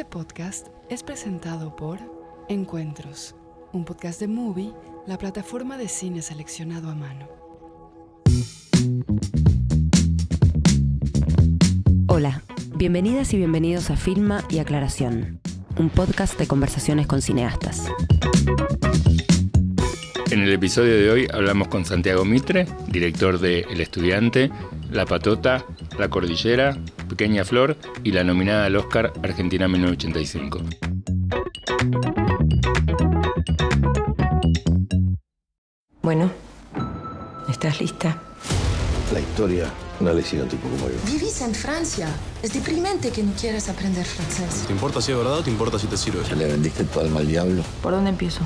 Este podcast es presentado por Encuentros, un podcast de Movie, la plataforma de cine seleccionado a mano. Hola, bienvenidas y bienvenidos a Filma y Aclaración, un podcast de conversaciones con cineastas. En el episodio de hoy hablamos con Santiago Mitre, director de El Estudiante, La Patota, La Cordillera, Pequeña Flor y la nominada al Oscar Argentina 1985. Bueno, ¿estás lista? La historia no le hicieron tipo como yo. Vivís en Francia. Es deprimente que no quieras aprender francés. ¿Te importa si es verdad o te importa si te sirve? ¿Ya le vendiste tu alma al diablo? ¿Por dónde empiezo?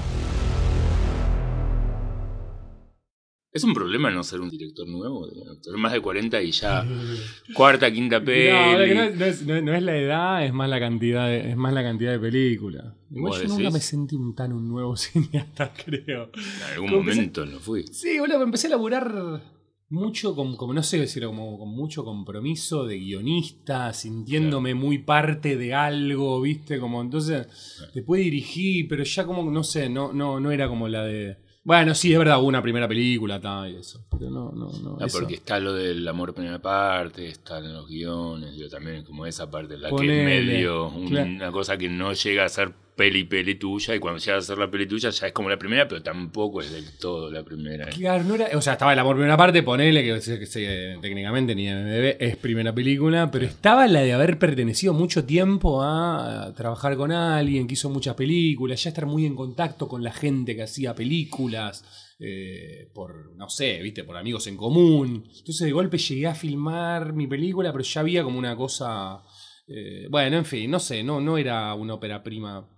¿Es un problema no ser un director nuevo? Tener más de 40 y ya cuarta, quinta peli. No, no, es- no no es- la edad, es más la cantidad de, es más la cantidad de películas. Igual ¿Vos yo nunca me sentí un tan un nuevo cineasta, creo. En algún Como momento no fui. Sí, boludo, empecé a laburar mucho, con, como no sé decir, como con mucho compromiso de guionista, sintiéndome muy parte de algo, ¿viste? Como entonces, después dirigí, pero ya como, no sé, no, no, no era como la de. Bueno, sí, es verdad, hubo una primera película, tal, y eso. Pero no, no, no. Ah, eso. porque está lo del amor primera parte, están los guiones, yo también como esa parte, la que es medio un- claro. una cosa que no llega a ser peli peli tuya y cuando llega a ser la peli tuya ya es como la primera, pero tampoco es del todo la primera. Claro, no era, o sea, estaba el amor primera parte, ponele que, que, que, técnicamente ni MDB es primera película, pero estaba la de haber pertenecido mucho tiempo a, a trabajar con alguien que hizo muchas películas, ya estar muy en contacto con la gente que hacía películas, eh, por, no sé, viste, por amigos en común. Entonces de golpe llegué a filmar mi película, pero ya había como una cosa... eh, bueno, en fin, no sé, no, no era una ópera prima.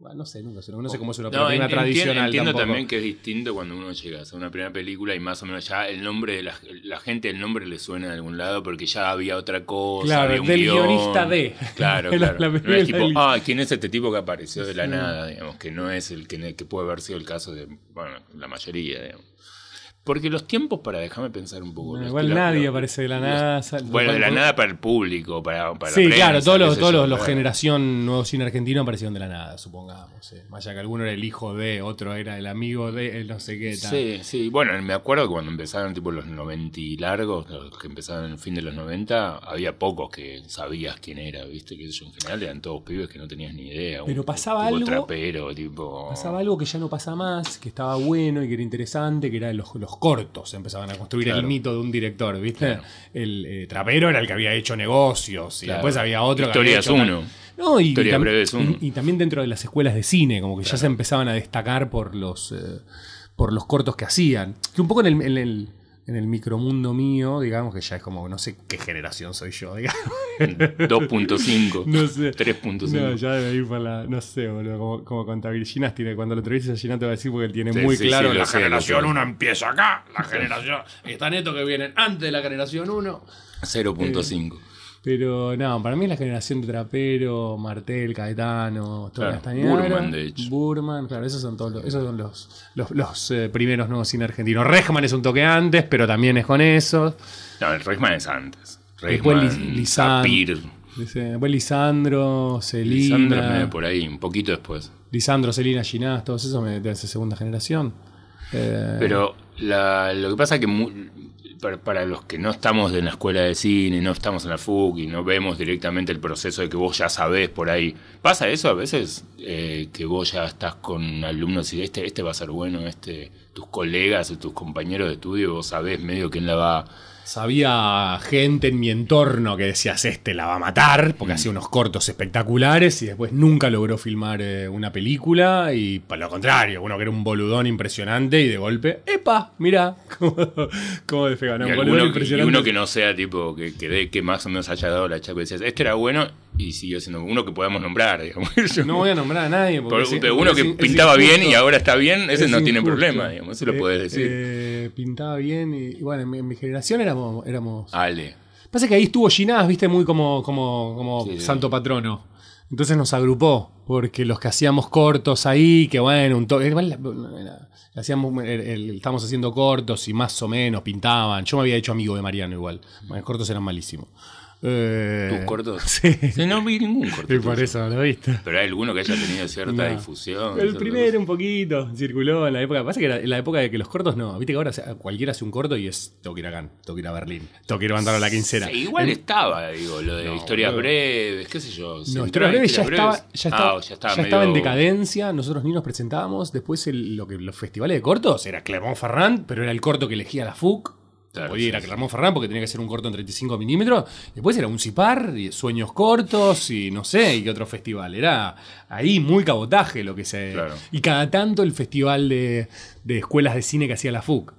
Bueno, no sé, nunca no sé cómo es una No, enti- tradicional. entiendo tampoco. también que es distinto cuando uno llega a hacer una primera película y más o menos ya el nombre de la, la gente, el nombre le suena de algún lado porque ya había otra cosa. Claro, había un del guion. guionista de. Claro, La- claro. la no es película tipo, ah, ¿quién es este tipo que apareció de la nada? Digamos, que no es el que, que puede haber sido el caso de, bueno, la mayoría, digamos. Porque los tiempos, para déjame pensar un poco. No, los- igual nadie los- aparece de la los- nada. Bueno, de la nada para el público, para, para la Sí, prensa, claro, todos los, todos los, generación nuevo cine argentino aparecieron de la nada, supongamos. eh. Más allá que alguno era el hijo de, otro era el amigo de, no sé qué tal. Sí, sí. Bueno, me acuerdo que cuando empezaron tipo los 90 y largos, los que empezaron en el fin de los 90, había pocos que sabías quién era, ¿viste? Que eso en general eran todos pibes que no tenías ni idea. Pero un pasaba tipo algo- trapero, tipo... Pasaba algo que ya no pasa más, que estaba bueno y que era interesante, que era los, los cortos. Empezaban a construir Claro. el mito de un director, ¿viste? Claro. El eh, trapero era el que había hecho negocios y Claro. después había otro Historias que había hecho uno. No, y, Historias y tam- breves uno. y- y también dentro de las escuelas de cine, como que ya se empezaban a destacar por los, eh, por los cortos que hacían. Que un poco en el, en el, en el micromundo mío, digamos que ya es como, no sé qué generación soy yo, digamos. 2.5, No sé. 3.5. No, ya debe ir para la. No sé, boludo. Como, como con Tabir Ginas tiene. Cuando lo entrevistas a Ginas te va a decir porque él tiene Sí, muy sí, claro. sí, la sé, generación sé. 1 empieza acá. La generación. Están estos que vienen antes de la generación 1. 0.5. Pero no, para mí es la generación de Trapero, Martel, Caetano, Claro, Burman, de hecho. Burman, claro, esos son todos los, esos son los, los, los, eh, primeros nuevos cine argentinos. Regman es un toque antes, pero también es con esos. No, el Reisman es antes. Después Reisman, Lis- Lisan- Sapir. Dice, Después Lisandro, Lisandro Celina. me- por ahí, un poquito después. Lisandro, Celina, Ginás, todos esos me- de esa segunda generación. Eh, Pero la- lo que pasa es que mu- para, para los que no estamos en la escuela de cine, no estamos en la FUC y no vemos directamente el proceso de que vos ya sabés por ahí, ¿pasa eso a veces? Eh, que vos ya estás con alumnos y este, este va a ser bueno, este tus colegas o tus compañeros de estudio, vos sabés medio quién la va... Sabía gente en mi entorno que decías, este la va a matar, porque hacía unos cortos espectaculares y después nunca logró filmar eh, una película. Y por lo contrario, uno que era un boludón impresionante y de golpe, ¡epa! Mira cómo, despega. No, y, un alguno boludón que- y uno que no sea tipo, que, que, dé- que más o menos haya dado la chapa y decías, este era bueno y siguió siendo uno que podamos nombrar, digamos. No voy a nombrar a nadie. porque es- uno que es pintaba bien y ahora está bien, ese Es no tiene problema, digamos, eso lo Eh, puedes decir. eh, pintaba bien y, y bueno, en mi, en mi generación éramos... éramos Ale. Pasa que ahí estuvo Ginás, viste, muy como, como, como Sí, santo patrono. Entonces nos agrupó, porque los que hacíamos cortos ahí, que bueno, un toque. hacíamos, el- el- estábamos haciendo cortos y más o menos pintaban. Yo me había hecho amigo de Mariano igual. Los cortos eran malísimos. Eh, ¿Tus cortos? Sí. Sí, no vi ningún corto. Y por eso lo viste. Pero hay alguno que haya tenido cierta No. difusión. El primero cosa. un poquito, circuló en la época. Pasa que era en la época de que los cortos no. Viste que ahora cualquiera hace un corto y es tengo que ir a Cannes, tengo que ir a Berlín, tengo que ir a mandar a la quincena. Sí, igual En- estaba, digo, lo de No, historias breves, qué sé yo. No, Historias Breves ya estaba, ya estaba, Ah, ya estaba, ya estaba en decadencia. Nosotros ni nos presentábamos. Después el- lo que, los festivales de cortos era Clermont-Ferrand, pero era el corto que elegía la FUC. Claro, Podía ir a sí, sí. Clermont-Ferrand porque tenía que ser un corto en 35 milímetros. Después era un CIPAR, y Sueños Cortos y no sé, y qué otro festival. Era ahí muy cabotaje lo que se... Claro. Y cada tanto el festival de, de escuelas de cine que hacía la FUC.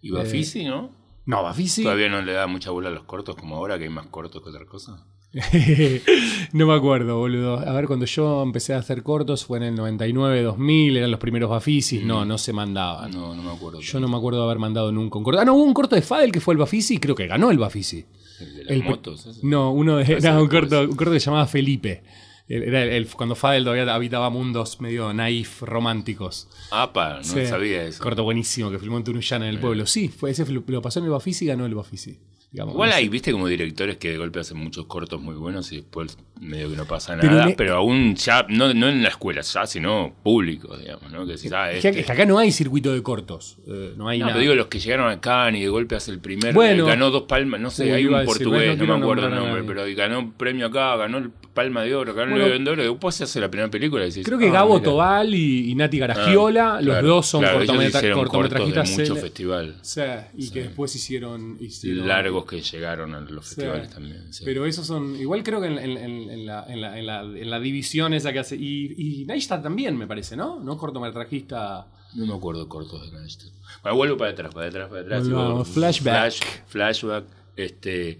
Y Bafisi, ¿no? No, Bafisi. Todavía no le da mucha bola a los cortos como ahora, que hay más cortos que otra cosa. no me acuerdo, boludo. A ver, cuando yo empecé a hacer cortos fue en el 99, 2000, eran los primeros Bafisis. No, no se mandaban. No, no me acuerdo. Yo no me acuerdo de haber mandado nunca un corto. Ah, no, hubo un corto de Fadel que fue el Bafisi y creo que ganó el Bafisi. El de las El- motos. ese. No, uno de, Ese era un corto, un corto que se llamaba Felipe. Era el- el- cuando Fadel todavía habitaba mundos medio naif, románticos. Apa, no Sí. sabía eso. Corto buenísimo que filmó en Tunuyana en el pueblo. Sí, fue ese lo lo pasó en el Bafisi y ganó el Bafisi. Digamos, Igual no hay, viste, como directores que de golpe hacen muchos cortos muy buenos y después medio que no pasa Pero nada, pero aún ya, no, no en la escuela ya, sino público, digamos, ¿no? Que decís, ah, este- es que acá no hay circuito de cortos. eh, no hay No, nada. pero digo los que llegaron acá y de golpe hace el primer. Bueno. ganó dos palmas, no sé, hay a un decir, portugués, no no, quiero me acuerdo el a nombre, pero ganó un premio acá, ganó el Palma de Oro, ganó Bueno. el León de Oro, después se hace la primera película y decís, Creo que ah, Gabo mira. Tobal y, y Nati Garagiola, Ah, los claro, dos son claro, ellos cortometra- hicieron cortos cortometrajistas. de mucho festival. Sí, y que después hicieron, hicieron- que llegaron a los Sí. festivales también. sí. Pero esos son. Igual creo que en, en- en- en la, en, la, en, la, en la división esa que hace. Y, y Neistat también, me parece, ¿no? No cortometrajista. No me acuerdo cortos de Neistat. Bueno, vuelvo para atrás, para atrás, para atrás. Flashback. flash- flashback. Este,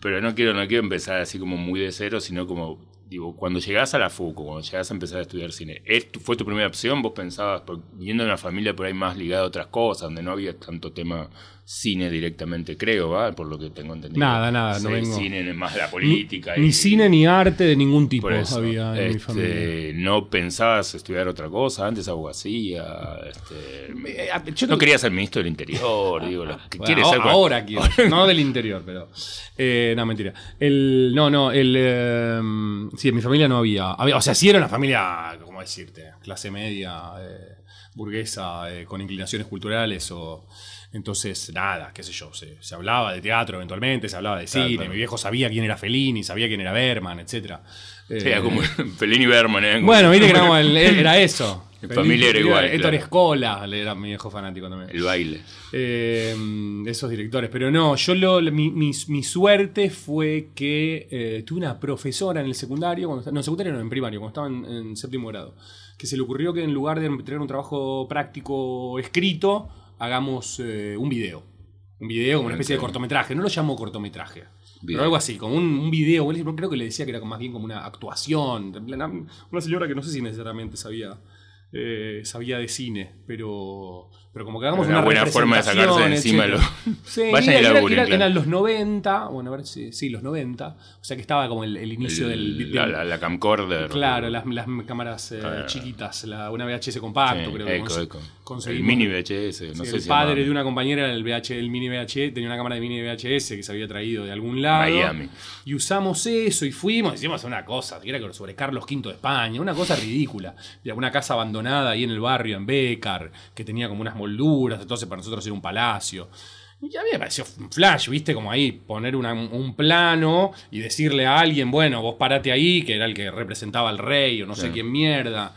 pero no quiero, no quiero empezar así como muy de cero, sino como, digo, cuando llegás a la FUCO, cuando llegás a empezar a estudiar cine, ¿es tu- ¿fue tu primera opción? ¿Vos pensabas, por- viendo una familia por ahí más ligada a otras cosas, donde no había tanto tema cine directamente, creo, ¿va? Por lo que tengo entendido. Nada, nada, no vengo. Cine, más la política. ni y- cine ni arte de ningún tipo eso, había en mi este, familia. ¿No pensabas estudiar otra cosa? Antes abogacía. Este, Eh, yo no querías ser ministro del Interior. digo, lo que Bueno, quieres ahora, ser. ahora quiero, no del interior, pero. eh, no, mentira. El, no, no, el. eh, sí, en mi familia no había, había- O sea, sí era una familia, ¿cómo decirte? Clase media, eh, burguesa, eh, con inclinaciones culturales o. Entonces, nada, qué sé yo, se, se hablaba de teatro eventualmente, se hablaba de Claro, cine, claro. mi viejo sabía quién era Fellini, sabía quién era Berman, etc. Sí, era como Fellini Berman. ¿eh? Bueno, viste que era, el- era eso. Mi familia era igual, Héctor claro. Escola, era mi viejo fanático también. El baile. Eh, esos directores. Pero no, yo lo, mi, mi- mi suerte fue que eh, tuve una profesora en el secundario, cuando, no, en secundario no, en primario, cuando estaba en, en séptimo grado, que se le ocurrió que en lugar de tener un trabajo práctico escrito, hagamos eh, un video. Un video como una especie de cortometraje. No lo llamo cortometraje. Bien. Pero algo así, como un, un video. Creo que le decía que era más bien como una actuación. Una señora que no sé si necesariamente sabía eh, sabía de cine, pero, pero como que hagamos Una una, buena forma de sacarse de encima etcétera. Sí, Vayan y era- laburen, era- claro. eran los 90, bueno, a ver si sí, los 90, o sea que estaba como el, el inicio El- del, la, la- la camcorder. Claro, las, las cámaras eh, Claro. chiquitas, la, una VHS compacto, Sí, creo que eco, eco. conseguimos. El mini VHS. No Sí, sé el si padre llamaba. de una compañera, el, VH, el mini VHS, tenía una cámara de mini VHS que se había traído de algún lado. Miami. Y usamos eso y fuimos, hicimos una cosa, que era sobre Carlos V de España, una cosa ridícula. De una casa abandonada ahí en el barrio, en Bécar, que tenía como unas molduras, entonces para nosotros era un palacio. Y a mí me pareció un flash, ¿viste? Como ahí poner una- un plano y decirle a alguien, bueno, vos parate ahí, que era el que representaba al rey o no sé quién mierda.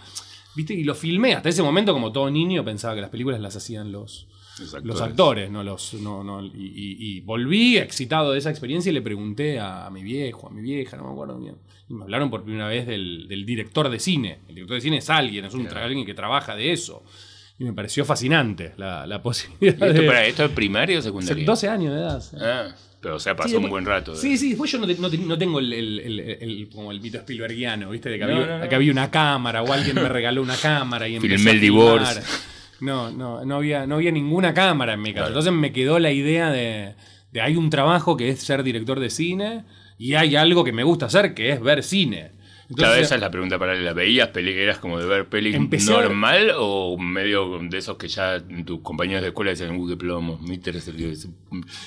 ¿Viste? Y lo filmé. Hasta ese momento, como todo niño, pensaba que las películas las hacían los, Los los actores. no los. No, no, y, y- y volví excitado de esa experiencia y le pregunté a, a mi viejo, a mi vieja, no me acuerdo bien. Y me hablaron por primera vez del, del director de cine. El director de cine es alguien, es un, alguien que trabaja de eso. Y me pareció fascinante la, la ¿Y posibilidad esto, de. para, ¿Esto es primario o secundario? 12 años de edad. Ah, pero o sea, pasó Sí, un después- buen rato. de- Sí, sí, después yo no, no te- no tengo el, el- el- el- como el mito Spielbergiano, ¿viste? De que, No, había, que había una cámara o alguien me regaló una cámara y Filmé el divorcio. No, no, no había, no había ninguna cámara en mi casa. Claro. Entonces me quedó la idea de, de hay un trabajo que es ser director de cine y hay algo que me gusta hacer que es ver cine. Claro, Entonces, esa es la pregunta paralela. ¿Veías peli, eras como de ver peli a normal o medio de esos que ya tus compañeros de escuela decían, uh, qué plomo, Mitter es el que se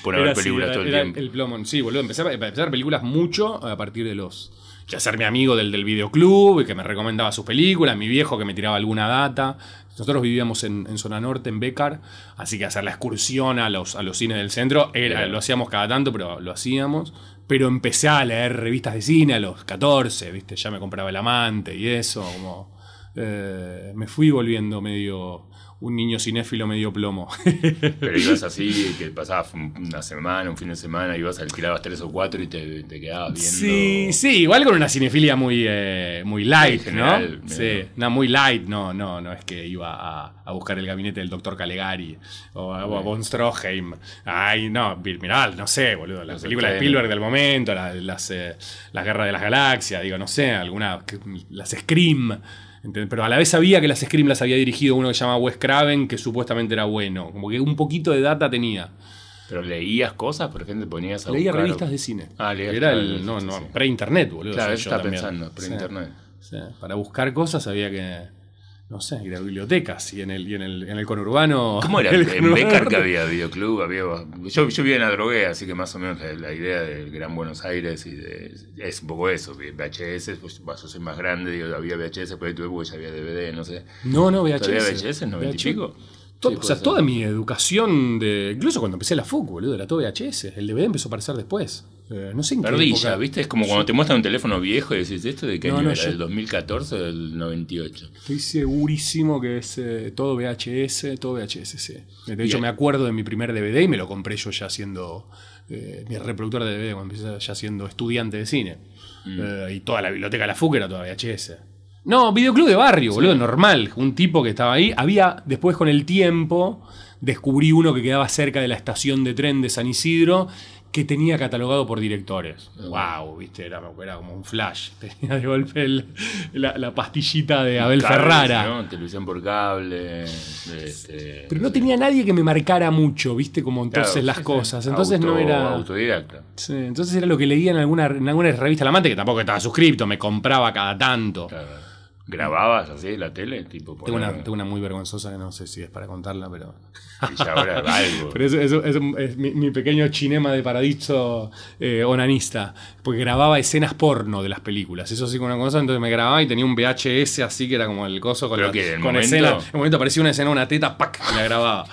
pone a ver películas todo el tiempo? el plomo. Sí, boludo. Empecé a, empecé a ver películas mucho a partir de los. Ya ser mi amigo del, del videoclub y que me recomendaba sus películas, mi viejo que me tiraba alguna data. Nosotros vivíamos en, en zona norte, en Becar, así que hacer la excursión a los, a los cines del centro era, Claro. lo hacíamos cada tanto, pero lo hacíamos. Pero empecé a leer revistas de cine a los 14, ¿viste? Ya me compraba el amante y eso, como. eh, me fui volviendo medio. Un niño cinéfilo medio plomo. Pero ibas así, que pasabas un- una semana, un fin de semana, ibas, alquilabas tres o cuatro y te, te quedabas viendo. Sí, sí, igual con una cinefilia muy, eh, muy light, general, ¿no? Sí, no, muy light, no, no, no es que iba a, a buscar el gabinete del doctor Calegari o a, o a von Stroheim. Ay, no, mirá, no sé, boludo, las Los películas de. Spielberg del momento, la- las, eh, las guerras de las galaxias, digo, no sé, alguna, las Scream. ¿Entendés? Pero a la vez sabía que las Scream las había dirigido uno que se llama Wes Craven, que supuestamente era bueno. Como que un poquito de data tenía. Pero leías cosas, por ejemplo, ponías a Leía buscar- revistas de cine. Ah, leías Era el, no, no, pre-internet, boludo. Claro, soy eso yo estaba pensando, pre-internet. Sí, sí. Para buscar cosas había que, no sé, ir a bibliotecas y en el, y en el, en el conurbano. ¿Cómo era? el En Becar que había videoclub, había. Yo, yo vivía en la droguea, así que más o menos la, la idea del Gran Buenos Aires y de, es un poco eso. VHS, pues yo soy más grande, digo, había VHS, por ahí tuve porque ya había DVD, no sé. No, no, VHS. ¿Todavía VHS, 90 y VHS. pico? To- Sí, o sea, ser. toda mi educación de. Incluso cuando empecé la FUC, boludo, era todo VHS. El DVD empezó a aparecer después. Eh, no sé en qué Perdilla, época. ¿viste? Es como cuando te muestran un teléfono viejo y decís, ¿esto de qué No, año no, era? ¿Del 2014 o del 98? Estoy segurísimo que es eh, todo VHS, todo VHS, sí. De hecho, Bien. me acuerdo de mi primer DVD y me lo compré yo ya siendo eh, mi reproductor de DVD cuando empecé ya siendo estudiante de cine. Mm. Y toda la biblioteca de la FUC era toda VHS. No, videoclub de barrio, boludo, normal. Un tipo que estaba ahí. Había, después con el tiempo, descubrí uno que quedaba cerca de la estación de tren de San Isidro que tenía catalogado por directores. Wow, viste, era, era como un flash. Tenía de golpe el- la, la pastillita de Abel Cables, Ferrara. ¿no? Televisión por cable. este, Pero no tenía nadie que me marcara mucho, ¿viste? Como entonces Claro, las sí, cosas. Entonces Auto- no era. Autodidacta. Sí, entonces era lo que leía en alguna, en alguna revista La Amante, que tampoco estaba suscripto, me compraba cada tanto. Claro. ¿Grababas así la tele? Tipo, Tengo una, tengo una muy vergonzosa que no sé si es para contarla, pero. y ya ahora algo. Pero eso, eso- eso es mi, mi pequeño cinema de paradiso eh, onanista. Porque grababa escenas porno de las películas. Eso sí, con una cosa. Entonces me grababa y tenía un VHS así que era como el coso con, la- que con momento- escena. En un momento aparecía una escena, una teta, ¡pac! Y la grababa.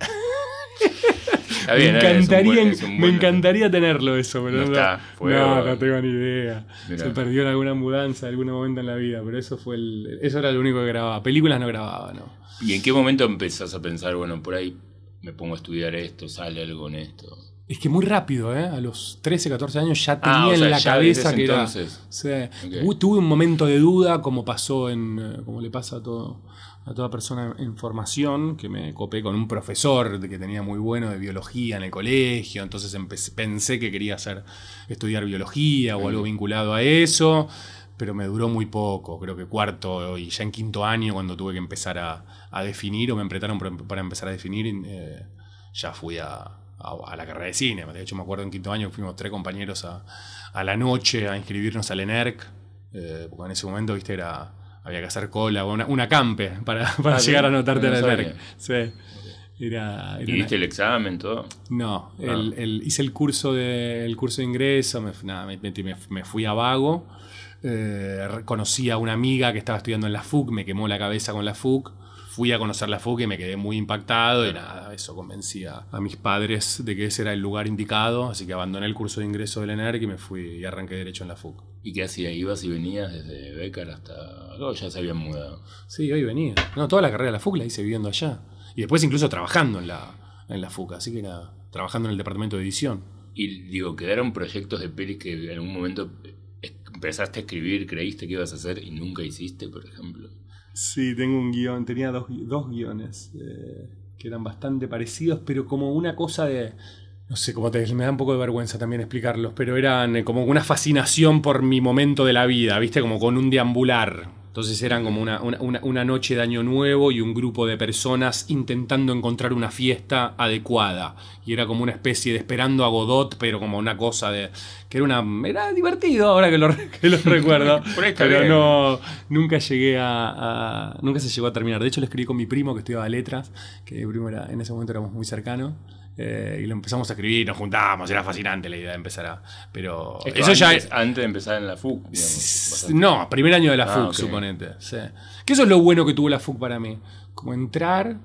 Está bien, me es encantaría, buen- me tenerlo eso, pero No está, fue- no, no tengo ni idea. Se perdió en alguna mudanza, en algún momento en la vida, pero eso fue el, eso era lo único que grababa. Películas no grababa, ¿no? ¿Y en qué momento empezás a pensar, bueno, por ahí me pongo a estudiar esto, sale algo en esto? Es que muy rápido, ¿eh? A los 13, 14 años ya tenía Ah, o sea, en la cabeza que era. entonces. Sí. Ok. Tu- Tuve un momento de duda, como pasó en. eh, como le pasa a todo. A toda persona en formación, que me copé con un profesor que tenía muy bueno de biología en el colegio, entonces empecé- pensé que quería hacer, estudiar biología o algo vinculado a eso, pero me duró muy poco, creo que cuarto y ya en quinto año cuando tuve que empezar a, a definir o me apretaron para, para empezar a definir, eh, ya fui a, a- a la carrera de cine. De hecho, me acuerdo en quinto año fuimos tres compañeros a, a la noche a inscribirnos al ENERC, eh, porque en ese momento, viste, era había que hacer cola, una, una campe para, para Ah, llegar sí, a anotarte no al ENERC. sabía. Sí. Era, era ¿Y una- el examen, todo? no, Ah. el- el- hice el curso de, el curso de ingreso, me, nada, me, metí- me- me fui a vago, eh, conocí a una amiga que estaba estudiando en la FUC, me quemó la cabeza con la FUC, fui a conocer la FUC y me quedé muy impactado y nada, eso convencía a mis padres de que ese era el lugar indicado, así que abandoné el curso de ingreso del ENERC y me fui y arranqué derecho en la FUC. ¿Y qué hacías? ¿Ibas y venías desde Becar hasta.? Oh, ya se habían mudado. Sí, hoy venía. No, toda la carrera de la FUC la hice viviendo allá. Y después incluso trabajando en la, en la FUC, así que era trabajando en el departamento de edición. Y digo, quedaron proyectos de pelis que en algún momento empezaste a escribir, creíste que ibas a hacer y nunca hiciste, por ejemplo. Sí, tengo un guion, tenía dos, dos guiones eh, que eran bastante parecidos, pero como una cosa de... No sé cómo te me da un poco de vergüenza también explicarlos, pero eran eh, como una fascinación por mi momento de la vida, ¿viste? Como con un deambular. Entonces eran como una, una- noche de año nuevo y un grupo de personas intentando encontrar una fiesta adecuada. Y era como una especie de esperando a Godot, pero como una cosa de. que era una. era divertido ahora que lo, que lo recuerdo. Pero bien. no. nunca llegué a, a- Nunca se llegó a terminar. De hecho, lo escribí con mi primo que estudiaba letras, que mi primo era, en ese momento éramos muy cercanos. Eh, y lo empezamos a escribir, nos juntábamos, era fascinante la idea de empezar a. Pero. Esto Eso ya antes, antes de empezar en la FUC, digamos. No, primer año de la Ah, FUC, ok. suponete. sí. Que eso es lo bueno que tuvo la FUC para mí. Como entrar,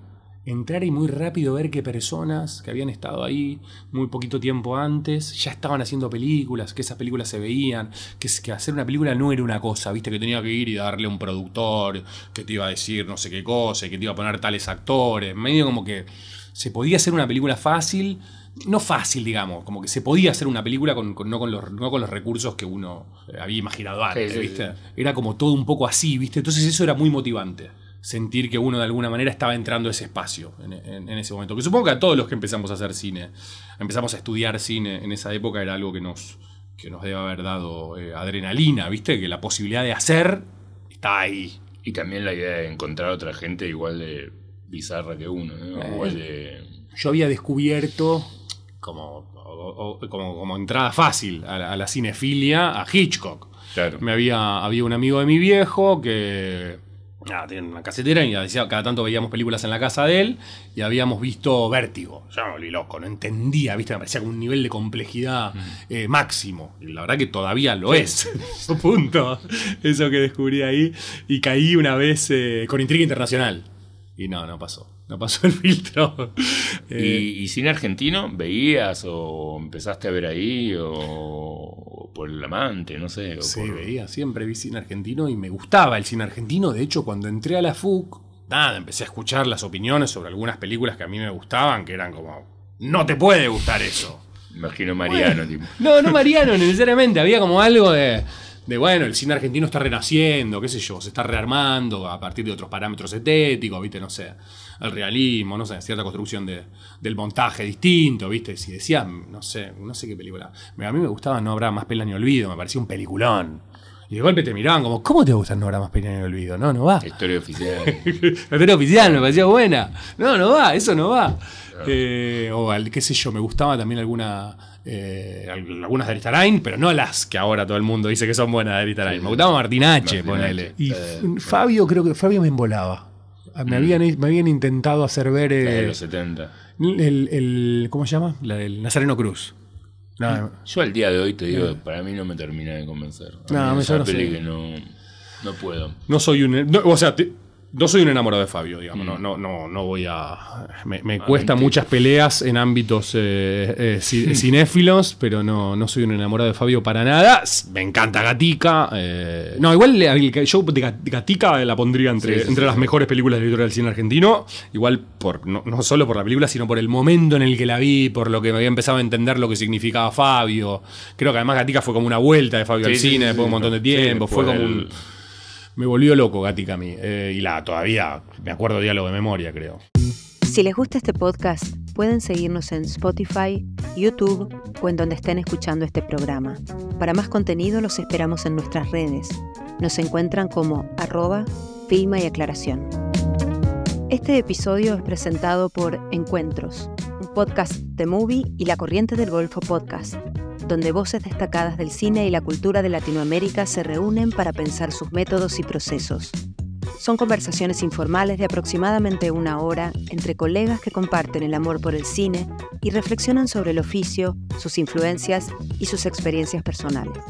entrar y muy rápido ver que personas que habían estado ahí muy poquito tiempo antes ya estaban haciendo películas, que esas películas se veían, que, es- que hacer una película no era una cosa, viste, que tenía que ir y darle a un productor, que te iba a decir no sé qué cosa, y que te iba a poner tales actores. Medio como que se podía hacer una película fácil. No fácil, digamos, como que se podía hacer una película con, con- no, con los, no con los recursos que uno eh, había imaginado antes, Sí, ¿viste? sí. Era como todo un poco así, ¿viste? Entonces eso era muy motivante. Sentir que uno de alguna manera estaba entrando a ese espacio en, en- en ese momento. Que supongo que a todos los que empezamos a hacer cine, empezamos a estudiar cine en esa época, era algo que nos, que nos debe haber dado eh, adrenalina, ¿viste? Que la posibilidad de hacer está ahí. Y también la idea de encontrar otra gente igual de bizarra que uno, ¿no? Eh. De. yo había descubierto como, o- o- como, como entrada fácil a la, a la cinefilia a Hitchcock. Claro. Me había, había un amigo de mi viejo que nada, tenía una casetera y decía, cada tanto veíamos películas en la casa de él y habíamos visto Vértigo. Yo me volví loco, no entendía, ¿viste? me parecía como un nivel de complejidad eh, máximo. Y la verdad que todavía lo es. Punto. Eso que descubrí ahí. Y caí una vez eh, con Intriga Internacional. Y no, no pasó. No pasó el filtro. Eh, ¿Y, y cine argentino veías o empezaste a ver ahí o, o por el amante, no sé? o Sí, por- veía, siempre vi cine argentino y me gustaba el cine argentino. De hecho, cuando entré a la FUC, nada, empecé a escuchar las opiniones sobre algunas películas que a mí me gustaban, que eran como, no te puede gustar eso. Imagino Mariano, tipo. No, no Mariano necesariamente, había como algo de, de, bueno, el cine argentino está renaciendo, qué sé yo, se está rearmando a partir de otros parámetros estéticos, viste, no sé, el realismo, no sé, cierta construcción de, del montaje distinto, viste, si decía, no sé, no sé qué película, a mí me gustaba No habrá más pena ni olvido, me parecía un peliculón. Y de golpe te miraban como, ¿cómo te gusta No habrá más pena ni olvido? No, no va. Historia oficial. La historia oficial me parecía buena. No, no va, eso no va. Eh, o al- qué sé yo, me gustaba también alguna. Eh, al- algunas de Aristarain, pero no las que ahora todo el mundo dice que son buenas de Aristarain. Me gustaba Martinache, Martin ponele. H. Y Eh, Fabio, creo que Fabio me embolaba. Me habían, me habían intentado hacer ver La de eh, los 70. el, el- ¿Cómo se llama? La del Nazareno Cruz. No, Yo al día de hoy te digo, para mí no me termina de convencer. A No, mí me- es yo una no sé. peli que no, no puedo. No soy un. no, o sea, te- no soy un enamorado de Fabio, digamos. Mm. No, no, no, no voy a. Me, me Ah, cuesta muchas peleas en ámbitos eh, eh, ci- cinéfilos, pero no, no soy un enamorado de Fabio para nada. Me encanta Gatica. eh, no, igual yo de Gat- Gatica la pondría entre, Sí, sí, entre sí, las mejores películas de la historia del cine argentino. Igual por no, no solo por la película, sino por el momento en el que la vi, por lo que me había empezado a entender lo que significaba Fabio. Creo que además Gatica fue como una vuelta de Fabio al cine después de un montón de tiempo. fue como un. Me volvió loco Gatica a mí. eh, y la todavía me acuerdo diálogo de memoria, creo. Si les gusta este podcast, pueden seguirnos en Spotify, YouTube o en donde estén escuchando este programa. Para más contenido los esperamos en nuestras redes. Nos encuentran como arroba filma y aclaración. Este episodio es presentado por Encuentros, un podcast de Movie y La Corriente del Golfo Podcast, donde voces destacadas del cine y la cultura de Latinoamérica se reúnen para pensar sus métodos y procesos. Son conversaciones informales de aproximadamente una hora entre colegas que comparten el amor por el cine y reflexionan sobre el oficio, sus influencias y sus experiencias personales.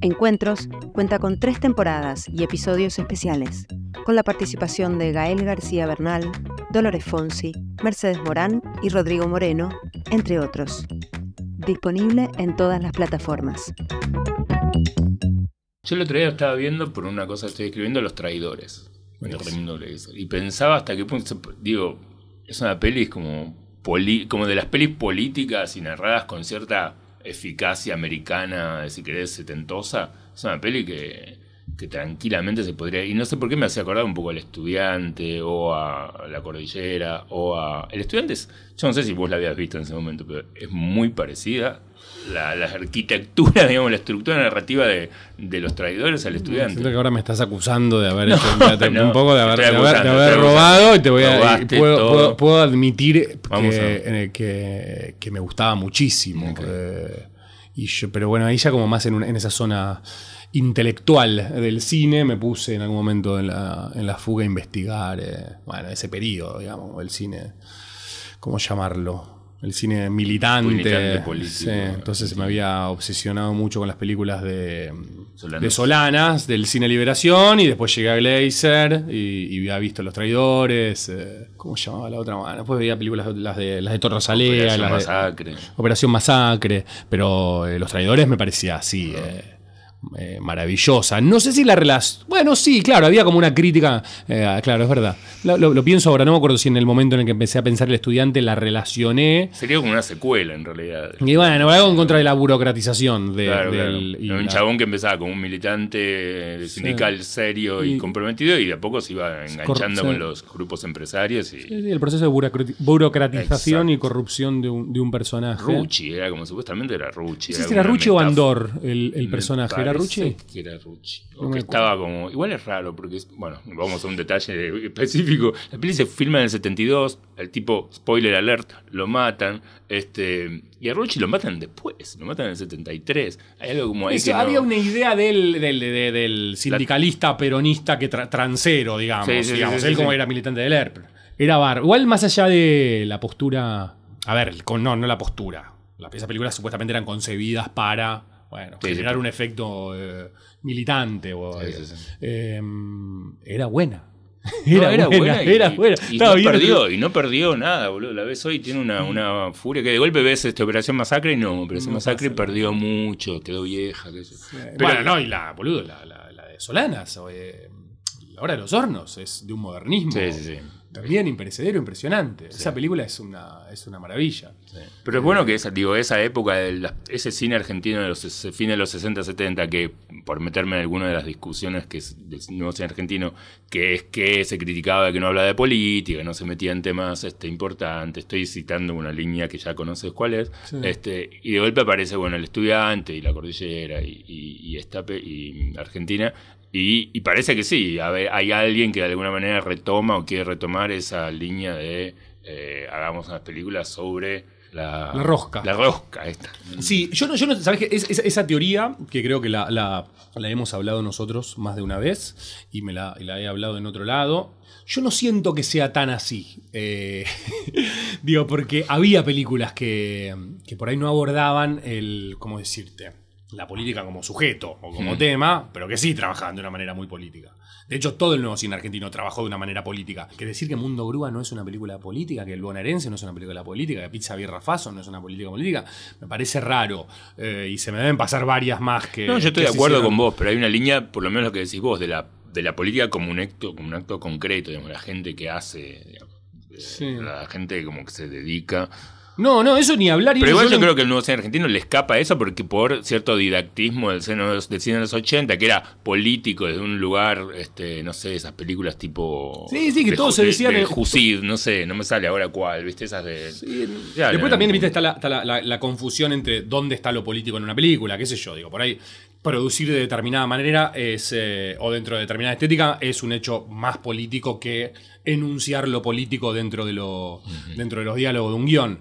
Encuentros cuenta con tres temporadas y episodios especiales, con la participación de Gael García Bernal, Dolores Fonsi, Mercedes Morán y Rodrigo Moreno, entre otros. Disponible en todas las plataformas. Yo el otro día estaba viendo, por una cosa que estoy escribiendo, Los Traidores. Y pensaba hasta qué punto, se- digo, es una peli como, poli- como de las pelis políticas y narradas con cierta eficacia americana, si querés, setentosa. Es una peli que, que tranquilamente se podría. Y no sé por qué me hace acordar un poco al estudiante o a la cordillera o a. El estudiante es. Yo no sé si vos la habías visto en ese momento, pero es muy parecida. La, la arquitectura, digamos, la estructura narrativa de, de los traidores al estudiante. Siento que ahora me estás acusando de haber No, hecho de- no, un poco de haber, de de robado y te voy a. puedo, puedo- puedo admitir que, que, que me gustaba muchísimo. Eh, y yo, pero bueno, ahí ya como más en, un- en esa zona intelectual del cine me puse en algún momento en la, en la fuga a investigar, eh, bueno, ese periodo, digamos, el cine, ¿cómo llamarlo? El cine militante. Militante político, sí, entonces me había obsesionado mucho con las películas de Solanas. de Solanas, del cine Liberación, y después llegué a Glazer y, y había visto Los Traidores. eh, ¿Cómo llamaba la otra mano? Después veía películas las de, las de Torre Rosalea, Operación las de- Masacre. Operación Masacre, pero eh, Los Traidores me parecía así. eh, eh, maravillosa. No sé si la relación. Bueno, sí, claro, había como una crítica. eh, claro, es verdad. Lo, lo- lo pienso ahora, no me acuerdo si en el momento en el que empecé a pensar el estudiante la relacioné. Sería como una secuela en realidad. Y bueno, algo en contra de la burocratización de, Claro, del. claro. y un chabón que empezaba como un militante sindical serio y, Y- comprometido y de a poco se iba enganchando con los grupos empresarios y Sí, sí, el proceso de burocrati- burocratización Exacto. y corrupción de un, de un personaje. Rucci, era como supuestamente era Rucci. No sé si era Rucci o. Andor el, personaje. ¿Era parece Rucci? que era Rucci. No O que estaba como. Igual es raro, porque es. Bueno, vamos a un detalle específico. La peli se filma en el 72. El tipo, spoiler alert, lo matan. Este. Y a Rucci lo matan después. Lo matan en el 73. Hay algo como ahí Eso, que. no- había una idea del, del, de- del sindicalista peronista que tra- transero, digamos. Sí, sí, sí, digamos. sí, Él como era militante del ERP. Era bar. Igual más allá de la postura. A ver, con, no, no la postura. Las esas películas supuestamente eran concebidas para. Bueno, Sí, sí, generar sí. un efecto eh, militante. o- Sí, sí, sí. eh, era buena. No, Era, buena, y- era buena. Y, Estaba no bien. perdió, y no perdió nada, boludo. La ves hoy, tiene una, una furia que de golpe ves esta Operación Masacre y no, Operación No Masacre perdió mucho, quedó vieja. sé yo. Pero- bueno, no, y la, boludo, la, la- la de Solanas, eh, La Hora de los Hornos, es de un modernismo. Sí, sí, sí. También imperecedero, impresionante. Esa película es una, es una maravilla. Pero es bueno que esa, digo, esa época, de la- ese cine argentino de los fines de los 60, 70, que por meterme en alguna de las discusiones que es del nuevo cine argentino, que es que se criticaba de que no hablaba de política, no se metía en temas este, importantes. Estoy citando una línea que ya conoces cuál es. Sí. Este, y de golpe aparece, bueno, el estudiante y la cordillera y, y, y esta y Argentina. Y, y parece que sí, a ver, hay alguien que de alguna manera retoma o quiere retomar esa línea de eh, hagamos unas películas sobre la, La rosca. La rosca, esta. Sí, yo no, yo no ¿sabes? Es- es- esa teoría, que creo que la, la- la hemos hablado nosotros más de una vez, y me la, y la he hablado en otro lado, yo no siento que sea tan así. Eh, digo, porque había películas que, que por ahí no abordaban el, ¿cómo decirte? La política como sujeto o como Hmm. tema, pero que sí trabajaban de una manera muy política. De hecho, todo el nuevo cine argentino trabajó de una manera política. Que decir que Mundo Grúa no es una película política, que El Bonaerense no es una película política, que Pizza Birra Faso no es una política política, me parece raro. Eh, y se me deben pasar varias más que. No, yo estoy de acuerdo con vos, pero hay una línea, por lo menos lo que decís vos, de la, de la política como un acto, como un acto concreto, digamos, la gente que hace, digamos, eh, Sí. la gente como que se dedica. No, no, eso ni hablar. y Pero igual yo creo que el nuevo cine argentino le escapa a eso porque por cierto didactismo del, seno- del cine de los 80, que era político desde un lugar, este, no sé, esas películas tipo... Sí, sí, que de Ju- se de- decían De, Jusid, no sé, no me sale ahora cuál, ¿viste? Esas de... Ya, Después no, también, no. viste, está, la, está la- la- la confusión entre dónde está lo político en una película, qué sé yo, digo, por ahí producir de determinada manera es, eh, o dentro de determinada estética es un hecho más político que enunciar lo político dentro de, lo, dentro de los diálogos de un guion.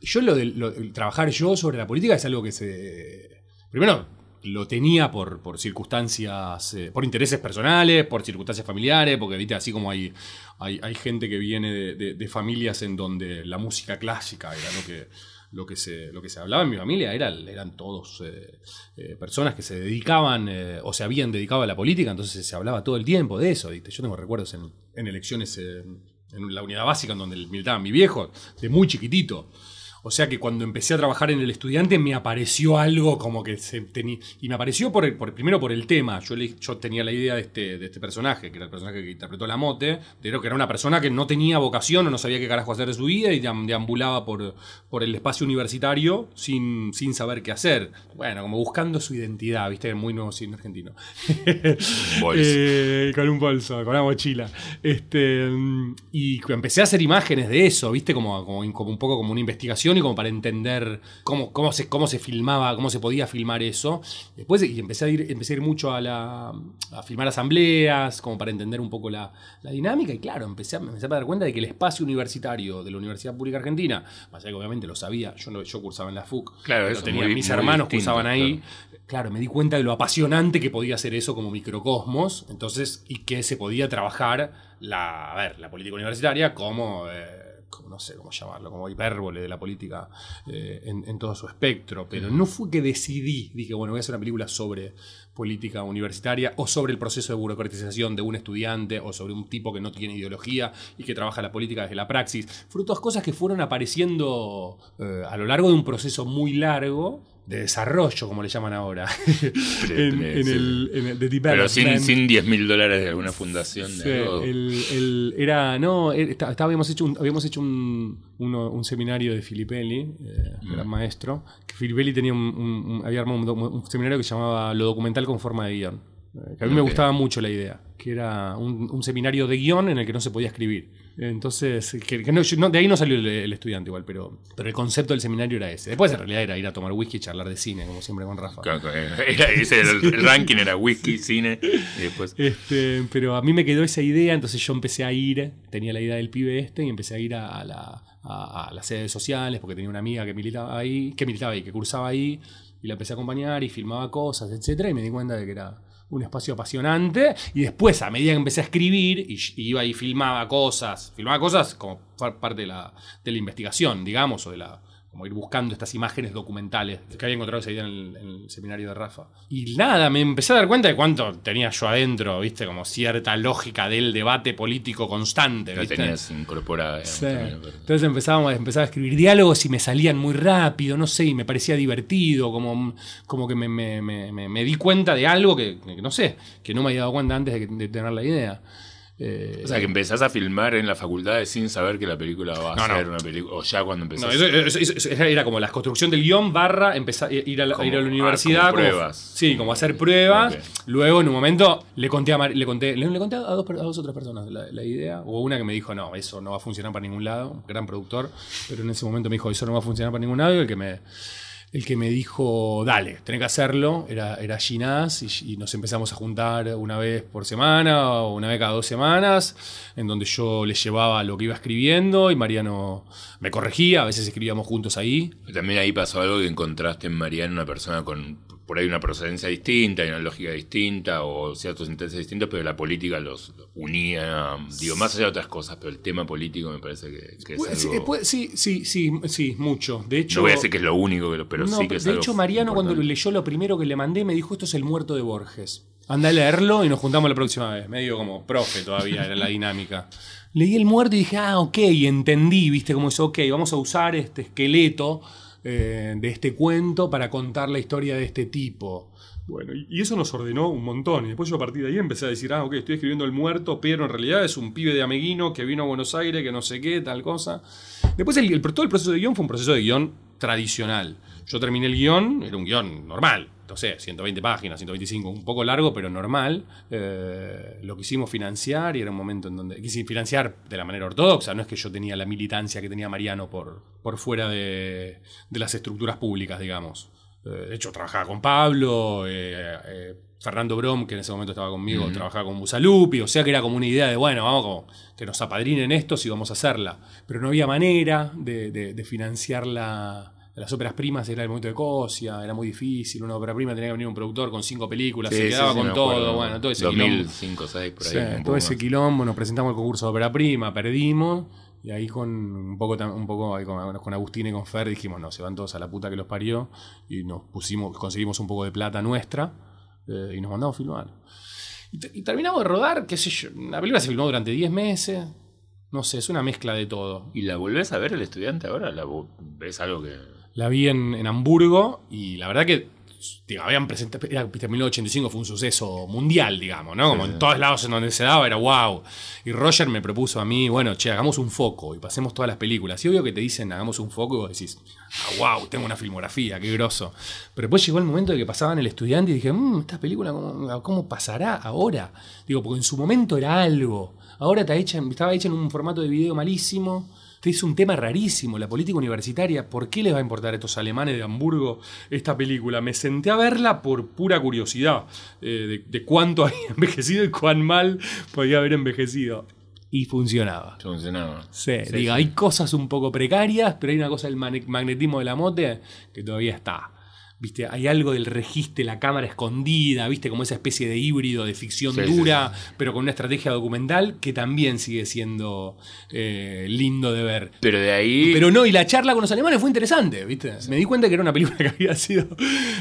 Yo lo de lo- trabajar yo sobre la política es algo que se... Primero, lo tenía por, por circunstancias, eh, por intereses personales, por circunstancias familiares, porque viste, así como hay, hay, hay gente que viene de, familias en donde la música clásica era lo que, lo que, se, lo que se hablaba en mi familia, era, eran todos eh, eh, personas que se dedicaban eh, o se habían dedicado a la política, entonces se hablaba todo el tiempo de eso. ¿viste? Yo tengo recuerdos en, en elecciones en la unidad básica en donde militaba mi viejo, de muy chiquitito. O sea que cuando empecé a trabajar en el estudiante me apareció algo como que se tenía. Y me apareció por, el- por- primero por el tema. Yo, le- yo tenía la idea de este, de este personaje, que era el personaje que interpretó la mote, de que era una persona que no tenía vocación o no sabía qué carajo hacer de su vida y deam- deambulaba por, por el espacio universitario sin, sin saber qué hacer. Bueno, como buscando su identidad, viste, muy nuevo cine argentino. Bolso. Eh, con un bolso, con una mochila. Este, y empecé a hacer imágenes de eso, ¿viste? Como, como, como un poco como una investigación y como para entender cómo, cómo, se, cómo se filmaba, cómo se podía filmar eso. Después y empecé a ir, empecé a ir mucho a, la, a filmar asambleas, como para entender un poco la, la dinámica. Y claro, empecé a, me empecé a dar cuenta de que el espacio universitario de la Universidad Pública Argentina, más allá que obviamente lo sabía, yo, no, yo cursaba en la FUC, Claro, eso, tenía, muy- mis muy hermanos distinto, cursaban ahí. claro. Claro, me di cuenta de lo apasionante que podía ser eso como microcosmos, entonces, y que se podía trabajar la, a ver, la política universitaria como, eh, como no sé cómo llamarlo, como hipérbole de la política eh, en, en todo su espectro. Pero no fue que decidí, dije, bueno, voy a hacer una película sobre política universitaria o sobre el proceso de burocratización de un estudiante o sobre un tipo que no tiene ideología y que trabaja la política desde la praxis. Fueron todas cosas que fueron apareciendo eh, a lo largo de un proceso muy largo de desarrollo, como le llaman ahora, en, el, en el- de Pero sin, sin 10 mil dólares de alguna fundación. De algo. el, el- era, no, está- está- habíamos hecho un, habíamos hecho un, uno- un seminario de Filippelli, eh, Mm. gran maestro, que Filippelli tenía un, había armado un seminario que se llamaba Lo documental con forma de guion. eh, que a mí me gustaba mucho la idea, que era un, un seminario de guion en el que no se podía escribir. Entonces, que, que no, yo- no, de ahí no salió el, el estudiante igual, pero, pero el concepto del seminario era ese. Después en realidad era ir a tomar whisky y charlar de cine, como siempre con Rafa. Claro, Era, ese era el, el ranking era whisky, cine y después. Este, pero a mí me quedó esa idea, entonces yo empecé a ir, tenía la idea del pibe este, y empecé a ir a, a la- a- a las sedes sociales, porque tenía una amiga que militaba ahí, que militaba ahí, que cursaba ahí, y la empecé a acompañar y filmaba cosas, etcétera, y me di cuenta de que era un espacio apasionante, y después, a medida que empecé a escribir, y, iba y filmaba cosas, filmaba cosas como par- parte de la, de la investigación, digamos, o de la como ir buscando estas imágenes documentales que había encontrado esa idea en el, en el seminario de Rafa. Y nada, me empecé a dar cuenta de cuánto tenía yo adentro, viste, como cierta lógica del debate político constante. La tenías incorporada. digamos, Sí. también, pero- Entonces empezábamos, empezaba a escribir diálogos y me salían muy rápido, no sé, y me parecía divertido, como, como que me, me- me- me- me di cuenta de algo que, que no sé, que no me había dado cuenta antes de, de tener la idea. Eh, O sea, que empezás a filmar en la facultad sin saber que la película va a no. ser una película. O ya cuando empezás. No, eso, eso- eso- eso era como la construcción del guion barra empezar ir a la, Como- ir a la ah, universidad. como pruebas. sí, como hacer pruebas. Luego, en un momento, le conté a, Mar- le conté, le, le conté a, dos, a dos otras personas la, la idea. Hubo una que me dijo, no, eso no va a funcionar para ningún lado. Un gran productor. Pero en ese momento me dijo, eso no va a funcionar para ningún lado. Y el que me, el que me dijo, dale, tenés que hacerlo, era, era Ginás. Y, nos empezamos a juntar una vez por semana o una vez cada dos semanas. En donde yo le llevaba lo que iba escribiendo y Mariano me corregía. A veces escribíamos juntos ahí. También ahí pasó algo que encontraste en Mariano una persona con por ahí una procedencia distinta y una lógica distinta o ciertos intereses distintos, pero la política los unía, digo, más allá de otras cosas, pero el tema político me parece que, que es sí, algo... puede- sí, sí, sí, sí, mucho. De hecho, no voy a decir que es lo único, pero, pero No, sí que es de algo hecho, Mariano, cuando importante. leyó lo primero que le mandé, me dijo: Esto es el muerto de Borges. Anda a leerlo y nos juntamos la próxima vez. Medio como profe todavía era la dinámica. Leí el muerto y dije: Ah, ok, entendí, viste, cómo es, ok, vamos a usar este esqueleto eh, de este cuento para contar la historia de este tipo. Bueno, y eso nos ordenó un montón. Y después yo a partir de ahí empecé a decir, ah, ok, estoy escribiendo el muerto, pero en realidad es un pibe de Ameguino que vino a Buenos Aires, que no sé qué, tal cosa. Después el, el- todo el proceso de guion fue un proceso de guion tradicional. Yo terminé el guion, era un guion normal, no sé, 120 páginas, 125, un poco largo, pero normal. Eh, lo quisimos financiar y era un momento en donde quise financiar de la manera ortodoxa, no es que yo tenía la militancia que tenía Mariano por, por fuera de, de las estructuras públicas, digamos. Eh, de hecho, trabajaba con Pablo, eh, eh, Fernando Brom, que en ese momento estaba conmigo, trabajaba con Busalupi, o sea que era como una idea de, bueno, vamos como que nos apadrinen estos y vamos a hacerla. Pero no había manera de, de- de financiar la- las óperas primas, era el momento de Cosia, era muy difícil, una ópera prima tenía que venir un productor con cinco películas, Sí, se quedaba sí, con todo, acuerdo. bueno, todo ese quilombo. 2005, 2006, por ahí. Todo ese más. quilombo, nos presentamos al concurso de ópera prima, perdimos. Y ahí con un poco, un poco ahí con, con Agustín y con Fer dijimos, no, se van todos a la puta que los parió. Y nos pusimos, conseguimos un poco de plata nuestra eh, y nos mandamos a filmar. Y, te- y terminamos de rodar, qué sé yo. La película se filmó durante 10 meses. No sé, es una mezcla de todo. ¿Y la volvés a ver el estudiante ahora? ¿La ¿Ves algo que.? La vi en, en Hamburgo y la verdad que digo, habían presentado, era, viste, 1985 fue un suceso mundial, digamos, ¿no? Como en todos lados en donde se daba era wow. Y Roger me propuso a mí, bueno, che, hagamos un foco y pasemos todas las películas. Y obvio que te dicen, hagamos un foco y vos decís, ah, wow, tengo una filmografía, qué grosso. Pero después llegó el momento de que pasaban el estudiante y dije, mmm, esta película, ¿cómo, cómo pasará ahora? Digo, porque en su momento era algo. Ahora está hecha, estaba hecha en un formato de video malísimo. Es un tema rarísimo, la política universitaria. ¿Por qué les va a importar a estos alemanes de Hamburgo esta película? Me senté a verla por pura curiosidad eh, de, de cuánto había envejecido y cuán mal podía haber envejecido. Y funcionaba. Funcionaba. Sí, digo, hay cosas un poco precarias, pero hay una cosa del magnetismo de la mote que todavía está. ¿Viste? Hay algo del registe, la cámara escondida, ¿viste? Como esa especie de híbrido de ficción Sí, sí, dura, pero con una estrategia documental que también sigue siendo eh, lindo de ver. Pero de ahí. Pero no, y la charla con los alemanes fue interesante, ¿viste? Me di cuenta que era una película que había sido.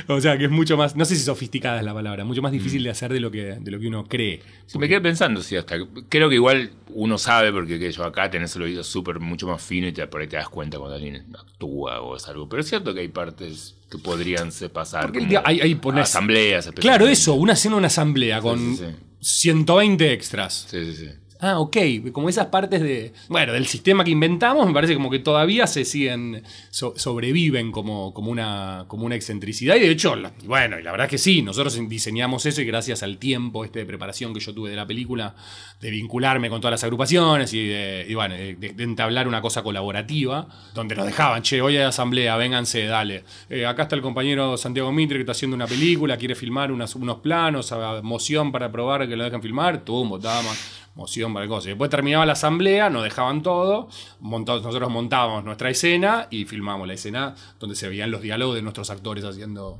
O sea, que es mucho más. No sé si sofisticada es la palabra, mucho más difícil de hacer de lo que, de lo que uno cree. Me quedé pensando, sí, hasta. Creo que igual uno sabe, porque que yo acá tenés el oído súper mucho más fino y te, por ahí te das cuenta cuando alguien actúa o es algo. Pero es cierto que hay partes que podrían se pasar. Porque como hay- hay pones- asambleas. Claro, eso, una escena de una asamblea con sí, sí. 120 extras. Sí, sí, sí. Ah, ok. Como esas partes de. Bueno, del sistema que inventamos, me parece como que todavía se siguen. so- sobreviven como, como, una, como una excentricidad. Y de hecho, bueno, y la verdad es que sí, nosotros diseñamos eso y gracias al tiempo este de preparación que yo tuve de la película, de vincularme con todas las agrupaciones y, de, y bueno, de, de entablar una cosa colaborativa, donde nos dejaban, che, hoy hay asamblea, vénganse, dale. Eh, acá está el compañero Santiago Mitre que está haciendo una película, quiere filmar unas- unos planos, moción para probar que lo dejen filmar, tum, votábamos moción para cosas. Y después terminaba la asamblea, nos dejaban todo, montados- nosotros montábamos nuestra escena y filmábamos la escena donde se veían los diálogos de nuestros actores haciendo...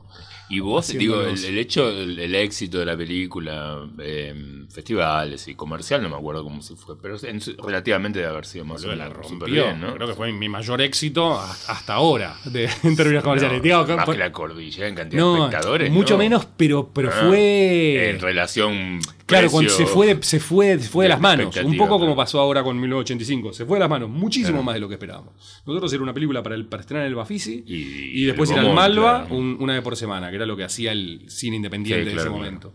Y vos, digo, el, hecho, el, el éxito de la película, eh, festivales y comercial, no me acuerdo cómo se fue, pero en relativamente debe haber sido más o menos bien, ¿no? Creo que fue mi mayor éxito hasta ahora de, en términos comerciales. No, Digo, más que la cordillera en cantidad no, de espectadores. mucho ¿no? menos, pero, pero Ah, fue... En relación. Claro, cuando se fue, de, se fue, se fue de de las manos. Un poco como pasó ahora con 1985. Se fue de las manos muchísimo Claro. más de lo que esperábamos. Nosotros era una película para, el, para estrenar en el Bafisi Y- y, después ir al Malva claro. un- una vez por semana, que era lo que hacía el cine independiente Sí, claro, ese claro. momento.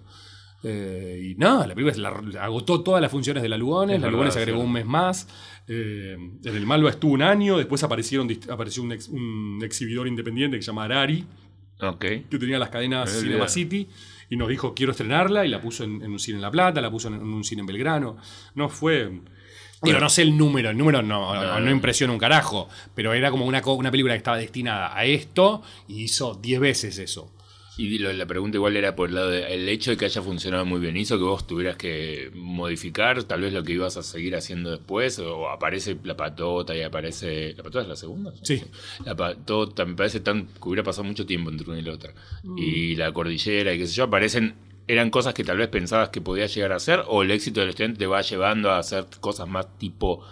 Eh, y nada, la película la- agotó todas las funciones de la Lugones. Es La Lugones agregó sí. un mes más. Eh, en el Malva estuvo un año. Después aparecieron, apareció un, ex- un exhibidor independiente que se llama Arari que tenía las cadenas Cinema. City y nos dijo quiero estrenarla y la puso en, en un cine en La Plata, la puso en, en un cine en Belgrano. No fue... Digo, no sé el número, el número no, no, no impresiona un carajo, pero era como una, una película que estaba destinada a esto y hizo 10 veces eso. Y lo- la pregunta igual era por el lado del hecho de que haya funcionado muy bien. ¿Hizo que vos tuvieras que modificar tal vez lo que ibas a seguir haciendo después? ¿O aparece la patota y aparece... ¿La patota es la segunda? Sí. La patota me parece tan que hubiera pasado mucho tiempo entre una y la otra. Mm. Y la cordillera y qué sé yo, aparecen... ¿Eran cosas que tal vez pensabas que podía llegar a hacer? ¿O el éxito del estudiante te va llevando a hacer cosas más tipo,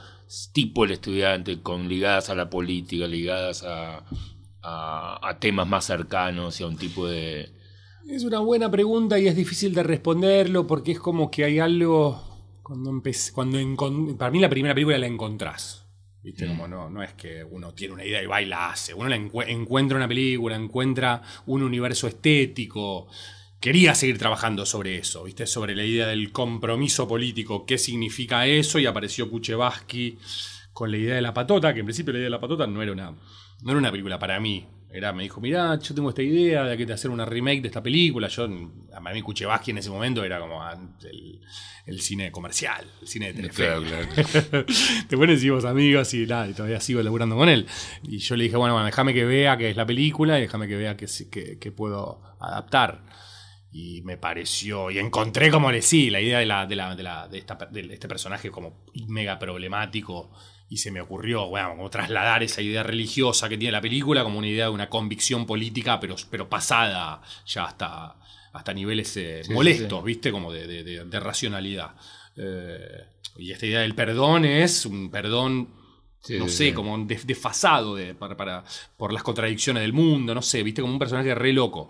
tipo el estudiante, con ligadas a la política, ligadas a, a, a temas más cercanos y a un tipo de... Es una buena pregunta y es difícil de responderlo porque es como que hay algo. Cuando empecé. Cuando encon- para mí, la primera película la encontrás. ¿Viste? Como no, no es que uno tiene una idea y va y la hace. Uno la encue- encuentra una película, encuentra un universo estético. Quería seguir trabajando sobre eso, ¿viste? Sobre la idea del compromiso político, qué significa eso, y apareció Kuchevaski con la idea de la patota, que en principio la idea de la patota no era una, no era una película para mí. Era, me dijo, mirá, yo tengo esta idea de que te hacer una remake de esta película. Yo, a mí Kuchevaski en ese momento era como ah, el, el cine comercial, el cine de Telefe. Claro, claro. Te pones y vos amigos y, nada, y todavía sigo laburando con él. Y yo le dije, bueno, bueno, déjame que vea que es la película y déjame que vea que, que, que puedo adaptar. Y me pareció, y encontré como le sí, la idea de, la, de, la, de, la- de esta- de este personaje como mega problemático. Y se me ocurrió, bueno, como trasladar esa idea religiosa que tiene la película como una idea de una convicción política, pero, pero pasada ya hasta, hasta niveles eh, sí, molestos, sí. ¿viste? Como de, de- de- de racionalidad. Eh, y esta idea del perdón es un perdón, no sé, como des- desfasado de- para, para- por las contradicciones del mundo, no sé, viste, como un personaje re loco.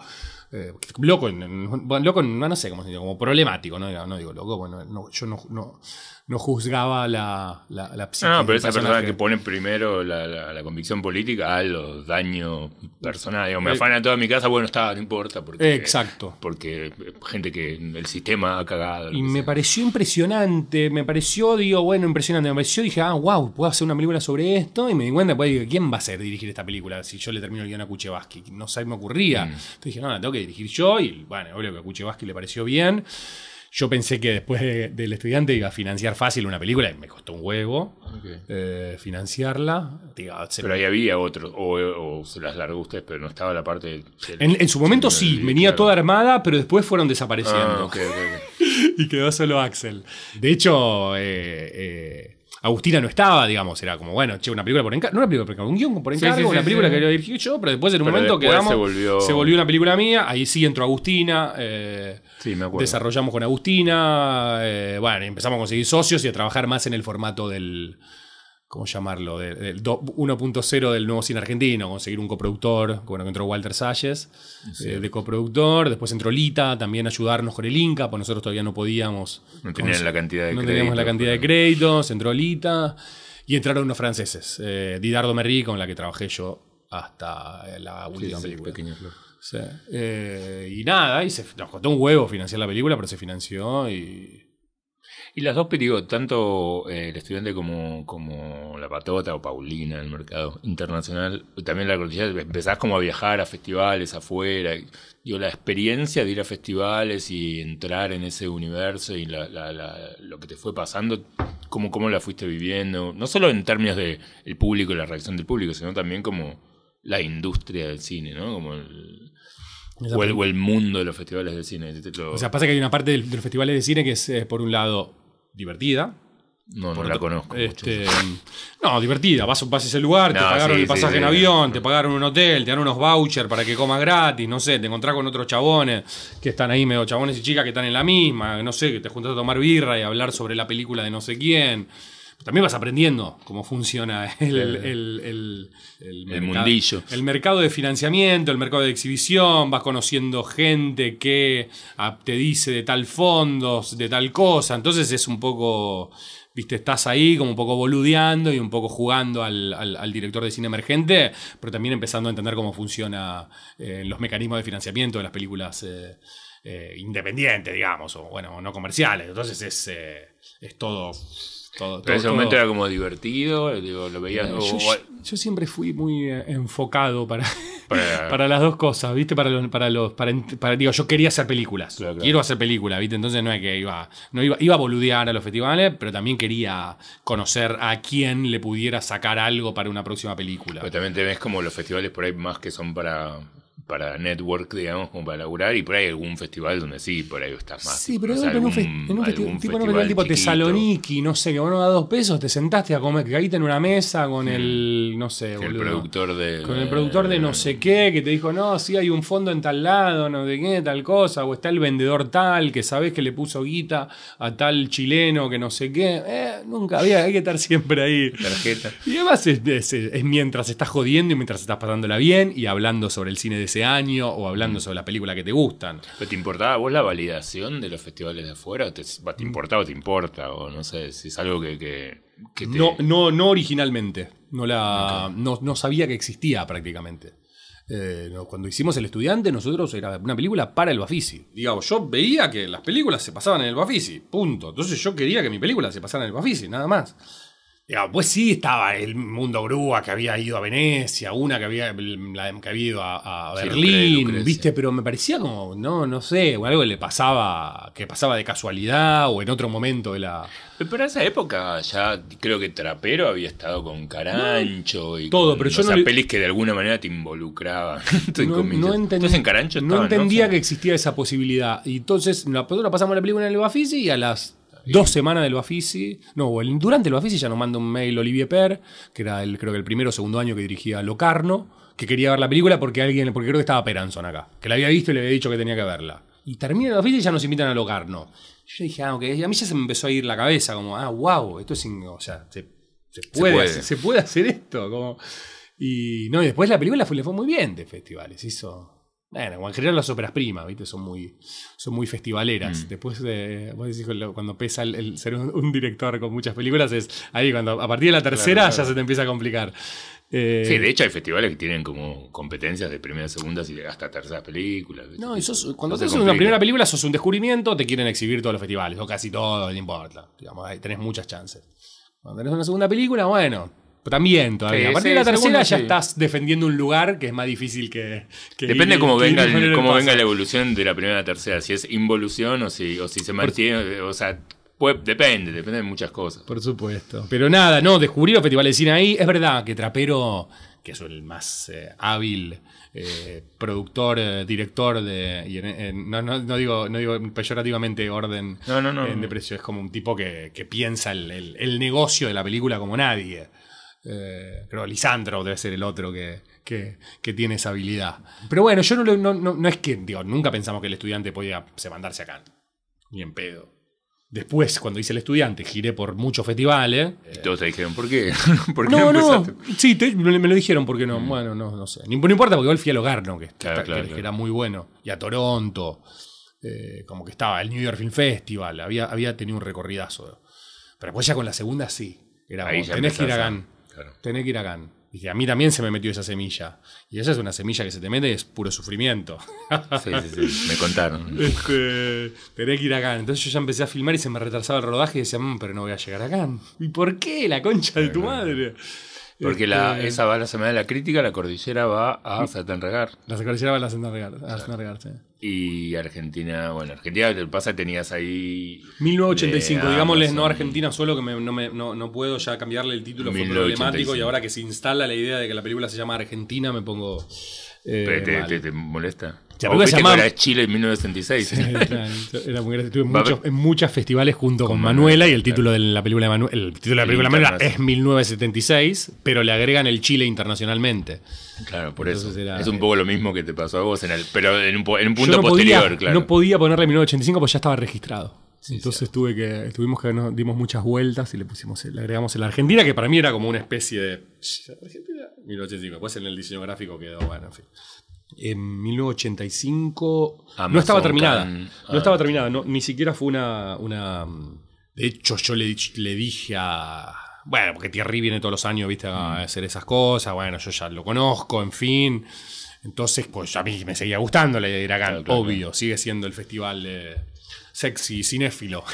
eh, loco, en- en- bueno, loco, no, no sé cómo se dice, como problemático, no, digo- no digo loco, bueno, no- yo no, no, no juzgaba la, la, la pero esa persona que pone primero la, la- la convicción política a los daños personales. Digo, me Eh, afana toda mi casa, bueno, está, no importa. Porque, Exacto. Porque gente que el sistema ha cagado. Y me sea. pareció impresionante, me pareció, digo, bueno, impresionante. Me pareció, dije, ah, wow, puedo hacer una película sobre esto. Y me di cuenta, pues, digo, ¿quién va a ser dirigir esta película si yo le termino el guion a Kuchevaski? No se me ocurría. Mm. Entonces dije, no, la tengo que dirigir yo. Y bueno, obvio que a Kuchevaski le pareció bien. Yo pensé que después de- del estudiante iba a financiar fácil una película y me costó un huevo eh, financiarla. Digo, se- Pero ahí había otros, o, o se las largó usted, pero no estaba la parte. del- en, en su momento sí, del- venía claro. toda armada, pero después fueron desapareciendo. Ah, ok. y quedó solo Axel. De hecho, eh, eh, Agustina no estaba, digamos, era como, bueno, che, una película por encargo, no una película por encargo, un guion por encargo, sí, sí, una película que lo dirigí yo, pero después en un Pero momento quedamos, se volvió- se volvió una película mía, ahí sí entró Agustina, eh, Sí, me acuerdo. desarrollamos con Agustina, eh, bueno, empezamos a conseguir socios y a trabajar más en el formato del, ¿cómo llamarlo? De- Del do- 1.0 del nuevo cine argentino, conseguir un coproductor, bueno, que entró Walter Salles, eh, de coproductor, después entró Lita, también ayudarnos con el Inca, pues nosotros todavía no podíamos. No tenían la cantidad de No teníamos la créditos, cantidad de créditos, entró Lita, y entraron unos franceses, eh, Didardo Merri, con la que trabajé yo hasta la última sí, película. flor. Eh, y nada, y se, nos costó un huevo financiar la película, pero se financió y. Y las dos, pero digo, tanto eh, el estudiante como, como la patota o Paulina en el mercado internacional, también la cordillera, empezás como a viajar a festivales afuera. y, digo, la experiencia de ir a festivales y entrar en ese universo y la, la- la- lo que te fue pasando, cómo, cómo la fuiste viviendo, no solo en términos de el público y la reacción del público, sino también como la industria del cine, ¿no? Como el, o el, o el mundo de los festivales de cine. Lo- O sea, pasa que hay una parte de los festivales de cine que es, eh, por un lado, divertida. no, no la otro- conozco. Este, no, divertida. Vas, vas a ese lugar, te pagaron sí, el pasaje sí, en sí. avión, te pagaron un hotel, te dan unos vouchers para que comas gratis, no sé, te encontrás con otros chabones que están ahí, medio chabones y chicas que están en la misma, no sé, que te juntas a tomar birra y a hablar sobre la película de no sé quién. También vas aprendiendo cómo funciona el, el, mercado- mundillo. el mercado de financiamiento, el mercado de exhibición, vas conociendo gente que ah, te dice de tal fondos, de tal cosa. Entonces es un poco, viste, estás ahí como un poco boludeando y un poco jugando al, al- al director de cine emergente, pero también empezando a entender cómo funciona eh, los mecanismos de financiamiento de las películas eh, eh, independientes, digamos, o bueno, no comerciales. Entonces es, es todo... todo Pero en ese todo- momento era como divertido, digo, lo veías. yo, siempre fui muy eh, enfocado para, Para- para las dos cosas, ¿viste? Para los, para los, para, digo, yo quería hacer películas. Claro, claro. Quiero hacer películas, ¿viste? Entonces no es que iba, no iba, iba a boludear a los festivales, pero también quería conocer a quién le pudiera sacar algo para una próxima película. pero también tenés como los festivales por ahí más que son para, para network, digamos, como para laburar, y por ahí algún festival donde sí, por ahí estás más. Sí, pero en un, fe- en un tipo, un festival tipo chiquito. Tesaloniki, no sé, que bueno, a dos pesos te sentaste a comer, que caíste en una mesa con el, no sé, El boludo. productor de. Con el productor de no sé qué, que te dijo, no, sí hay un fondo en tal lado, no sé qué, tal cosa, o está el vendedor tal, que sabes que le puso guita a tal chileno, que no sé qué. Eh, nunca había, hay que estar siempre ahí. Tarjeta. Y además es, es- es mientras estás jodiendo y mientras estás pasándola bien y hablando sobre el cine de ese año o hablando sobre la película que te gustan. ¿Pero te importaba vos la validación de los festivales de afuera? ¿O ¿Te, ¿te importaba o te importa? O no sé, si es algo que, que, que te- No, no, no originalmente. No, la, no, no sabía que existía prácticamente. Eh, cuando hicimos El Estudiante, nosotros era una película para el Bafisi. Digamos, yo veía que las películas se pasaban en el Bafisi, punto. Entonces yo quería que mi película se pasara en el Bafisi, nada más. Digamos, pues sí estaba el mundo grúa que había ido a Venecia, una que había, la que había ido a, a Sí, Berlín. ¿viste? Pero me parecía como, no, no sé, o algo que le pasaba, que pasaba de casualidad o en otro momento de la, Pero esa época ya creo que Trapero había estado con Carancho y Todo, con, pero yo o no sea, le- pelis que de alguna manera te involucraban. Estoy no, no Entonces en Carancho no estaban, entendía que existía esa posibilidad. Y entonces nosotros pasamos la película en el Bafisi y a las dos semanas del Bafisi, no, durante el Bafisi ya nos manda un mail Olivier Per, que era el, creo que el primero o segundo año que dirigía Locarno, que quería ver la película porque alguien, porque creo que estaba Peranson acá, que la había visto y le había dicho que tenía que verla. Y termina el Bafisi y ya nos invitan a Locarno. Yo dije, ah, ok, y a mí ya se me empezó a ir la cabeza, como, ah, wow, esto es, o sea, se, se puede, se puede hacer esto, como... Y no, y después la película fue, le fue muy bien de festivales. Hizo. Bueno, en general las óperas primas, ¿viste? Son muy, son muy festivaleras. Mm. Después de. Vos decís cuando- pesa el, el ser un, un director con muchas películas, es ahí cuando a partir de la tercera claro. ya se te empieza a complicar. Eh, Sí, de hecho hay festivales que tienen como competencias de primeras, segundas y de hasta terceras películas. No, y sos- cuando sos una primera película, sos un descubrimiento, te quieren exhibir todos los festivales, o casi todos, no importa. Digamos, ahí tenés muchas chances. Cuando tenés una segunda película, bueno, también todavía. Sí, a partir sí, de la tercera ya sí. estás defendiendo un lugar que es más difícil que. que Depende ir- cómo que venga, el, cómo venga la evolución de la primera a la tercera. Si es involución o si, o si se mantiene. O sea, puede- depende, depende de muchas cosas. Por supuesto. Pero nada, no, descubrí los festivales de cine ahí. Es verdad que Trapero, que es el más eh, hábil eh, productor, eh, director de. y en- en- no, no- no digo, no digo peyorativamente orden No, no, de precio. Es como un tipo que, que piensa el, el- el negocio de la película como nadie. Eh, creo que Lisandro debe ser el otro que, que- que tiene esa habilidad. Pero bueno, yo no, lo- no, no, no es que, digo, nunca pensamos que el estudiante podía se mandarse acá. Ni en pedo. Después, cuando hice el estudiante, giré por muchos festivales. Y todos te dijeron, ¿por qué? ¿Por qué No, no, empezaste? sí, te- me, me lo dijeron, porque no? Bueno, no, no sé. Ni- No importa, porque igual fui al Logarno, que, que Claro, está- claro, que- que claro. era muy bueno, y a Toronto, eh, como que estaba, el New York Film Festival, había, había tenido un recorridazo. Pero después ya con la segunda sí, era Ahí como, tenés que ir a a- Cannes, claro. tenés que ir a Cannes. Dije, a mí también se me metió esa semilla. Y esa es una semilla que se te mete y es puro sufrimiento. Sí, sí, sí, me contaron. Este, tenés que ir a Cannes. Entonces yo ya empecé a filmar y se me retrasaba el rodaje y decía, "Mm, pero no voy a llegar a Cannes. ¿Y por qué? La concha de tu madre. Porque la, Este, esa va a la semana de la crítica, la cordillera va a Satanregar. La cordillera va a la Santa Regar, a sí. Y Argentina, bueno, Argentina, te pasa, tenías ahí. 1985, de digámosles no. Argentina solo, que me- no, me- no- no puedo ya cambiarle el título, fue 1985. problemático. Y ahora que se instala la idea de que la película se llama Argentina, me pongo. Eh, Pero te, mal. te- te molesta. Sí, la película se era Chile en 1976. Era, era muy. Estuve en, muchos, en muchos festivales junto con, Con Manuela y el título de la película de Manuela, el título de la El película de Manuela es 1976, pero le agregan el Chile internacionalmente. Claro, por Entonces eso. era- es un poco lo mismo que te pasó a vos, en el, pero en un, po- en un punto no posterior, podía, claro. No podía ponerle 1985 porque ya estaba registrado. Entonces tuve que, tuvimos que nos dimos muchas vueltas y le pusimos, le agregamos en la Argentina, que para mí era como una especie de Argentina 1985. Después en el diseño gráfico quedó, bueno, en fin. En 1985 no Amazon estaba terminada. Can- No ah. estaba terminada, no, ni siquiera fue una, una. De hecho, yo le, le dije a. Bueno, porque Thierry viene todos los años, viste, a hacer esas cosas. Bueno, yo ya lo conozco, en fin. Entonces, pues a mí me seguía gustando la idea de ir acá, Claro, claro, obvio. Sigue siendo el festival eh, sexy, cinéfilo.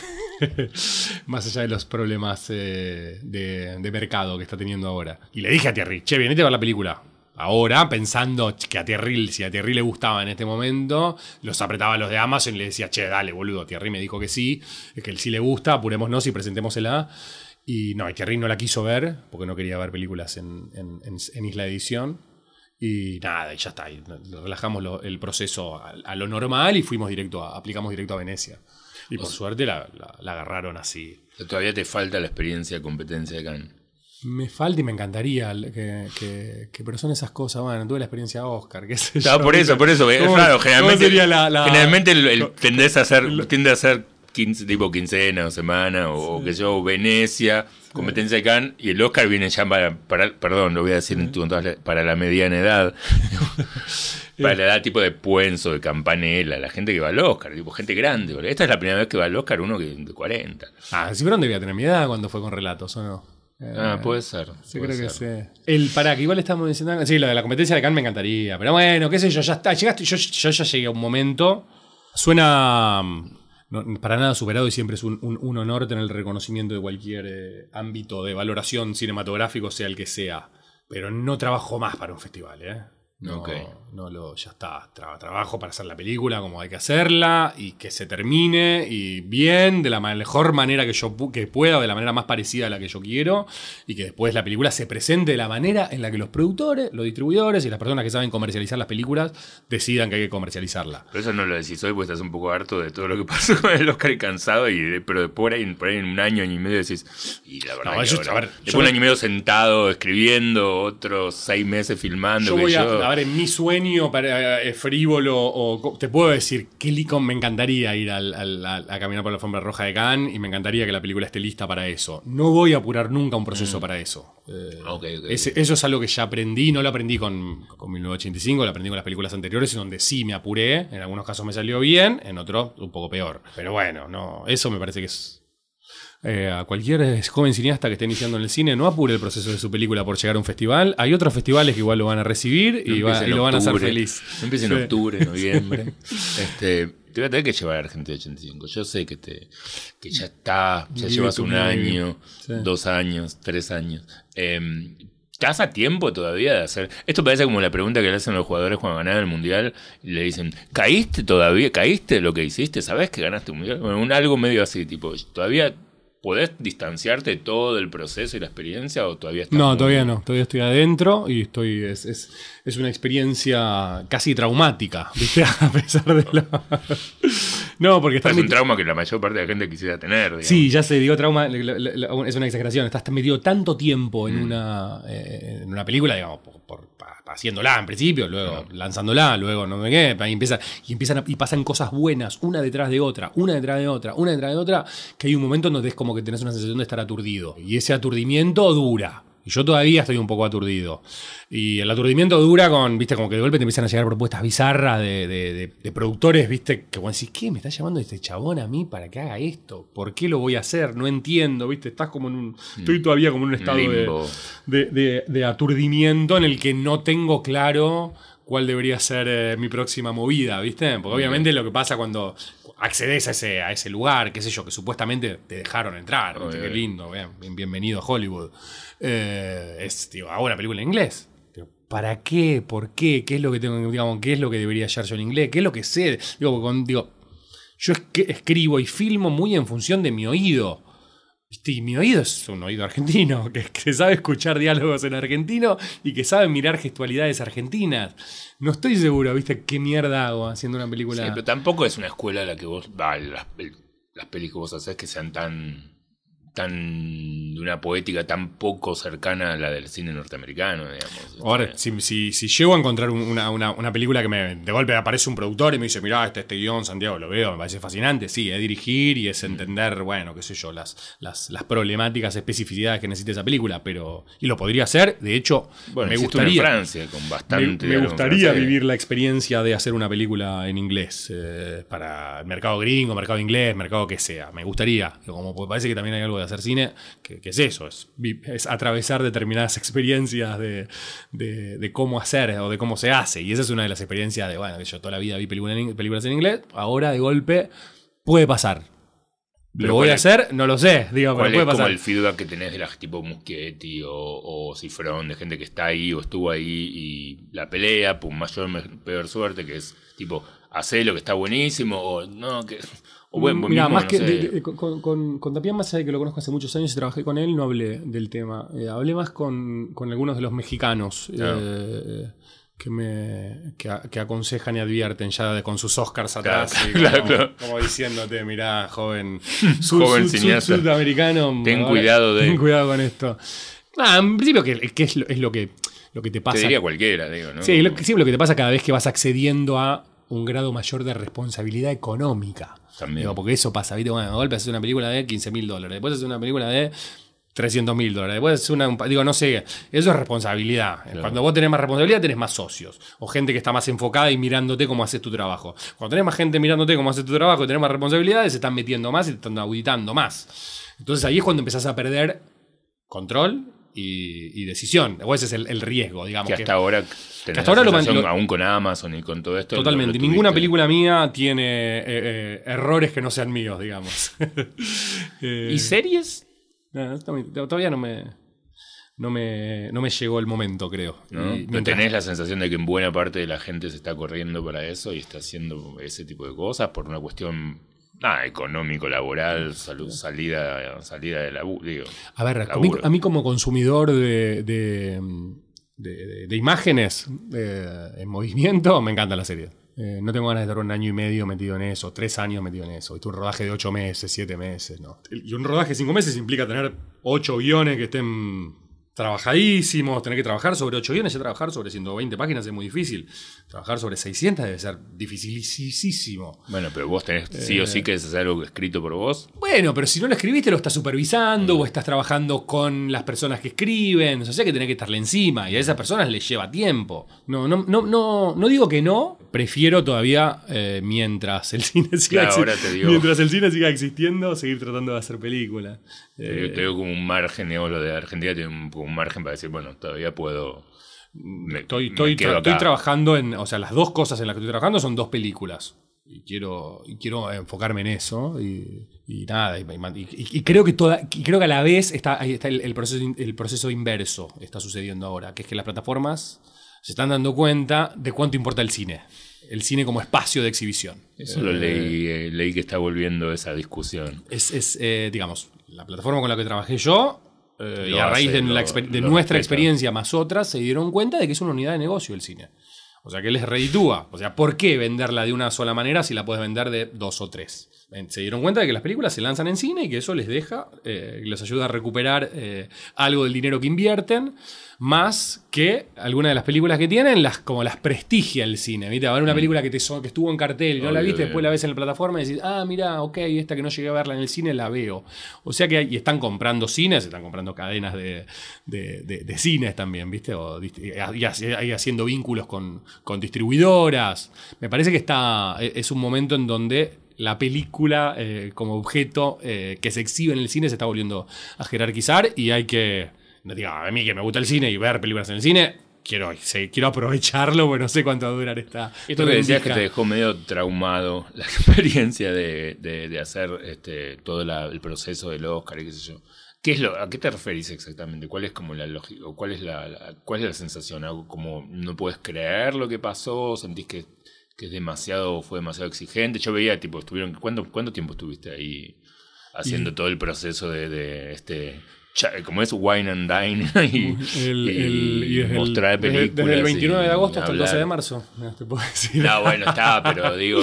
Más allá de los problemas eh, de, mercado que está teniendo ahora. Y le dije a Thierry, che, venite a ver la película. Ahora, pensando que a Thierry, si a Thierry le gustaba en este momento, los apretaba a los de Amazon y le decía, che, dale, boludo. Thierry me dijo que sí, que él sí le gusta, apurémonos y presentémosela. Y no, y Thierry no la quiso ver, porque no quería ver películas en, en- en- Isla Edición. Y nada, y ya está. relajamos el proceso a, a lo normal y fuimos directo a, aplicamos directo a Venecia. Y por suerte la, la- la agarraron así. Todavía te falta la experiencia de competencia de Cannes. Me falta y me encantaría que, que, que- pero son esas cosas. Bueno, tuve la experiencia Oscar, qué sé Claro, yo, por eso, por eso. es ¿Cómo- claro, generalmente, sería la- la- generalmente el, el tendés a hacer, tiende a ser 15, tipo quincena o semana o que yo, Venecia, competencia de Cannes y el Oscar viene ya para, para- perdón, lo voy a decir en tu- para la mediana edad. para la edad tipo de Puenzo, de Campanella, la gente que va al Oscar, tipo gente grande. Esta es la primera vez que va al Oscar uno que de 40. Ah, Cibrón debía tener mi edad cuando fue con relatos, ¿o no? Eh, Ah, puede ser. Sí, puede creo que sí. El para que igual estamos diciendo. Sí, lo de la competencia de Cannes me encantaría. Pero bueno, qué sé yo, ya está. Llegaste, yo, yo ya llegué a un momento. Suena no, para nada superado y siempre es un, un- honor tener el reconocimiento de cualquier eh, ámbito de valoración cinematográfico, sea el que sea. Pero no trabajo más para un festival, ¿eh? No, no lo, ya está. Tra- trabajo para hacer la película como hay que hacerla y que se termine y bien, de la mejor manera que yo pu- que pueda, de la manera más parecida a la que yo quiero y que después la película se presente de la manera en la que los productores, los distribuidores y las personas que saben comercializar las películas decidan que hay que comercializarla. Pero eso no lo decís hoy, pues estás un poco harto de todo lo que pasó con el Oscar y cansado, y, pero por ahí, por ahí en un año, año y medio decís, y la verdad, No, que yo- ahora- a ver, después yo un año y medio sentado, escribiendo, otros seis meses filmando. Yo que voy yo- a ver, en mi sueño para, eh, frívolo, o te puedo decir que Licon me encantaría ir al- al- a, a caminar por la alfombra roja de Cannes y me encantaría que la película esté lista para eso. No voy a apurar nunca un proceso para eso. Eh, Ok, ok. ese- eso es algo que ya aprendí, no lo aprendí con, con 1985, lo aprendí con las películas anteriores, en donde sí me apuré, en algunos casos me salió bien, en otros un poco peor. Pero bueno, no, eso me parece que es eh, a cualquier eh, joven cineasta que esté iniciando en el cine, no apure el proceso de su película por llegar a un festival. Hay otros festivales que igual lo van a recibir y, va- lo van a hacer feliz. No empiece en Sí. octubre, noviembre. este, te voy a tener que llevar a Argentina 85. Yo sé que te que ya está, ya Vive llevas un año, Sí. dos años, tres años. Em, ¿Estás a tiempo todavía de hacer? Esto parece como la pregunta que le hacen los jugadores cuando ganan el mundial y le dicen, ¿caíste todavía? ¿Caíste lo que hiciste? ¿Sabes que ganaste un mundial? Bueno, un algo medio así, tipo, ¿todavía podés distanciarte todo el proceso y la experiencia o todavía estás No, muy- todavía no. Todavía estoy adentro y estoy. Es, es, es una experiencia casi traumática, ¿viste? A pesar de la. no, porque está Es un trauma que la mayor parte de la gente quisiera tener. digamos. Sí, ya se digo trauma, la- la- la- es una exageración. Estás metido tanto tiempo en, una, eh, en una película, digamos, por, por- haciéndola en principio, luego lanzándola, luego no sé qué, y, empieza, y, empiezan a- y pasan cosas buenas, una detrás de otra, una detrás de otra, una detrás de otra, que hay un momento en donde es como que tenés una sensación de estar aturdido. Y ese aturdimiento dura. Y yo todavía estoy un poco aturdido. Y el aturdimiento dura con, viste, como que de golpe te empiezan a llegar propuestas bizarras de, de- de- de productores, viste, que vos decís, ¿qué? ¿Me está llamando este chabón a mí para que haga esto? ¿Por qué lo voy a hacer? No entiendo, viste, estás como en un. Estoy todavía como en un estado de aturdimiento en el que no tengo claro cuál debería ser eh, mi próxima movida, ¿viste? Porque obviamente lo que pasa cuando accedes a ese, a ese lugar, qué sé yo, que supuestamente te dejaron entrar, qué lindo, bien, bien- bienvenido a Hollywood. Eh, es, digo, hago una película en inglés. ¿Para qué? ¿Por qué? ¿Qué es lo que tengo, digamos, qué es lo que debería hallar yo en inglés? ¿Qué es lo que sé? Digo, con- digo, yo es que escribo y filmo muy en función de mi oído. Y mi oído es un oído argentino, que, que sabe escuchar diálogos en argentino y que sabe mirar gestualidades argentinas. No estoy seguro, ¿viste? ¿Qué mierda hago haciendo una película? Sí, pero tampoco es una escuela a la que vos. va, las, las pelis que vos haces que sean tan. Tan. de una poética tan poco cercana a la del cine norteamericano, digamos. Ahora, Este, si, si, si llego a encontrar un- una, una- una película que me, de golpe aparece un productor y me dice, mirá, este, este guion, Santiago, lo veo, me parece fascinante, sí, es dirigir y es entender, bueno, qué sé yo, las, las, las problemáticas, especificidades que necesita esa película, pero... Y lo podría hacer, de hecho, bueno, me gustaría... en Francia con bastante. me gustaría vivir la experiencia de hacer una película en inglés eh, para el mercado gringo, mercado inglés, mercado que sea. Me gustaría. Como parece que también hay algo de hacer cine que, que es eso, es, es atravesar determinadas experiencias de, de- de cómo hacer o de cómo se hace. Y esa es una de las experiencias de, bueno, que yo toda la vida vi películas en, películas en inglés, ahora de golpe puede pasar. Pero ¿Lo voy ¿cuál a es- hacer? No lo sé, digo, ¿Cuál pero es puede como pasar. el feedback que tenés de la tipo Muschietti o, o Cifrón, de gente que está ahí o estuvo ahí y la pelea, pum, mayor, peor suerte, que es tipo, hacé lo que está buenísimo o no, que. Mira, mismo, más no que sé. de- de- con, con, con Tapián, más allá de que lo conozco hace muchos años y trabajé con él, no hablé del tema. Eh, hablé más con, con algunos de los mexicanos Claro. eh, que me que, aconsejan y advierten ya de- con sus Oscars atrás. claro, como, claro. como diciéndote, mirá, joven, Joven cineasta. sudamericano. Ten ahora- cuidado de- Ten cuidado con esto. Ah, en principio, que, que es, lo, es lo que, lo que te pasa. Te diría cualquiera, digo, ¿no? Sí, lo, siempre lo que te pasa cada vez que vas accediendo a un grado mayor de responsabilidad económica. También. Digo, porque eso pasa, ¿viste? Bueno, de golpe haces una película de 15 mil dólares, después haces una película de 300 mil dólares, después haces una. digo, no sé, eso es responsabilidad. Cuando vos tenés más responsabilidad, tenés más socios. O gente que está más enfocada y mirándote cómo haces tu trabajo. Cuando tenés más gente mirándote cómo haces tu trabajo y tenés más responsabilidades, se están metiendo más y te están auditando más. Entonces ahí es cuando empezás a perder control y, y decisión. O ese es el, el riesgo, digamos. que que- hasta ahora tenés hasta ahora lo aún con Amazon y con todo esto. Totalmente. lo Ninguna película mía tiene eh, eh, errores que no sean míos, digamos. Eh, ¿Y series? no, todavía no me, no me, no me llegó el momento, creo. ¿no? Mientras- tenés la sensación de que en buena parte de la gente se está corriendo para eso y está haciendo ese tipo de cosas por una cuestión nada, económico, laboral, salud, salida, salida de la digo. A ver, a mí, laburo. a mí como consumidor de, de, de- de- de imágenes en movimiento, me encanta la serie. Eh, no tengo ganas de estar un año y medio metido en eso, tres años metido en eso. Viste, un rodaje de ocho meses, siete meses, ¿no? Y un rodaje de cinco meses implica tener ocho guiones que estén trabajadísimos, tener que trabajar sobre 8 guiones, ya trabajar sobre 120 páginas es muy difícil. Trabajar sobre 600 debe ser dificilísimo. Bueno, pero vos tenés sí o sí que es algo escrito por vos. Bueno, pero si no lo escribiste, lo estás supervisando o estás trabajando con las personas que escriben. O sea que tenés que estarle encima y a esas personas les lleva tiempo. No, no, no, no, no digo que no. Prefiero todavía, eh, mientras el cine siga Claro, exi- ahora te digo. mientras el cine siga existiendo, seguir tratando de hacer películas. Te, Eh, te digo como un margen, digamos, lo de Argentina tiene un, un margen para decir, bueno, todavía puedo. me- Estoy, me estoy, estoy trabajando en. O sea, las dos cosas en las que estoy trabajando son dos películas. Y quiero, y quiero enfocarme en eso. Y, y nada. Y, creo que toda. y creo que a la vez está, ahí está el, el proceso, el proceso inverso está sucediendo ahora. Que es que las plataformas se están dando cuenta de cuánto importa el cine. El cine como espacio de exhibición. Eso lo leí, eh, leí que está volviendo esa discusión. Es, es, eh, digamos, la plataforma con la que trabajé yo, eh, y a raíz hace, de, lo- nuestra respeta. experiencia más otras, se dieron cuenta de que es una unidad de negocio el cine. O sea, que les reditúa. O sea, ¿por qué venderla de una sola manera si la puedes vender de dos o tres? Se dieron cuenta de que las películas se lanzan en cine y que eso les deja, eh, les ayuda a recuperar eh, algo del dinero que invierten, más que algunas de las películas que tienen, las, como las prestigia el cine. ¿viste? A haber una película que, te so- que estuvo en cartel y no la Mm. Viste, obvio. después la ves en la plataforma y decís, ah, mira, ok, esta que no llegué a verla en el cine la veo. O sea que y están comprando cines, están comprando cadenas de, de- de- de cines también, ¿viste? O y, y haciendo vínculos con, con distribuidoras. Me parece que está, e, es un momento en donde la película eh, como objeto eh, que se exhibe en el cine se está volviendo a jerarquizar y hay que, no diga, a mí que me gusta el cine y ver películas en el cine, quiero, sí, quiero aprovecharlo, porque no sé cuánto va a durar esta... Esto que decías que te dejó medio traumado la experiencia de, de- de hacer este, todo la- el proceso del Oscar y qué sé yo. ¿Qué es lo, ¿A qué te referís exactamente? ¿Cuál es como la lógica? ¿Cuál es la, la- cuál es la sensación? ¿Algo como no puedes creer lo que pasó? ¿Sentís que, que es demasiado, fue demasiado exigente? Yo veía, tipo, estuvieron, ¿cuánto, cuánto tiempo estuviste ahí haciendo todo el proceso de, de este como es wine and dine y, El- y el- y desde el- mostrar desde- películas Desde el 29 de agosto hasta el 12 de marzo. No, te puedo decir. No, bueno, está, pero digo.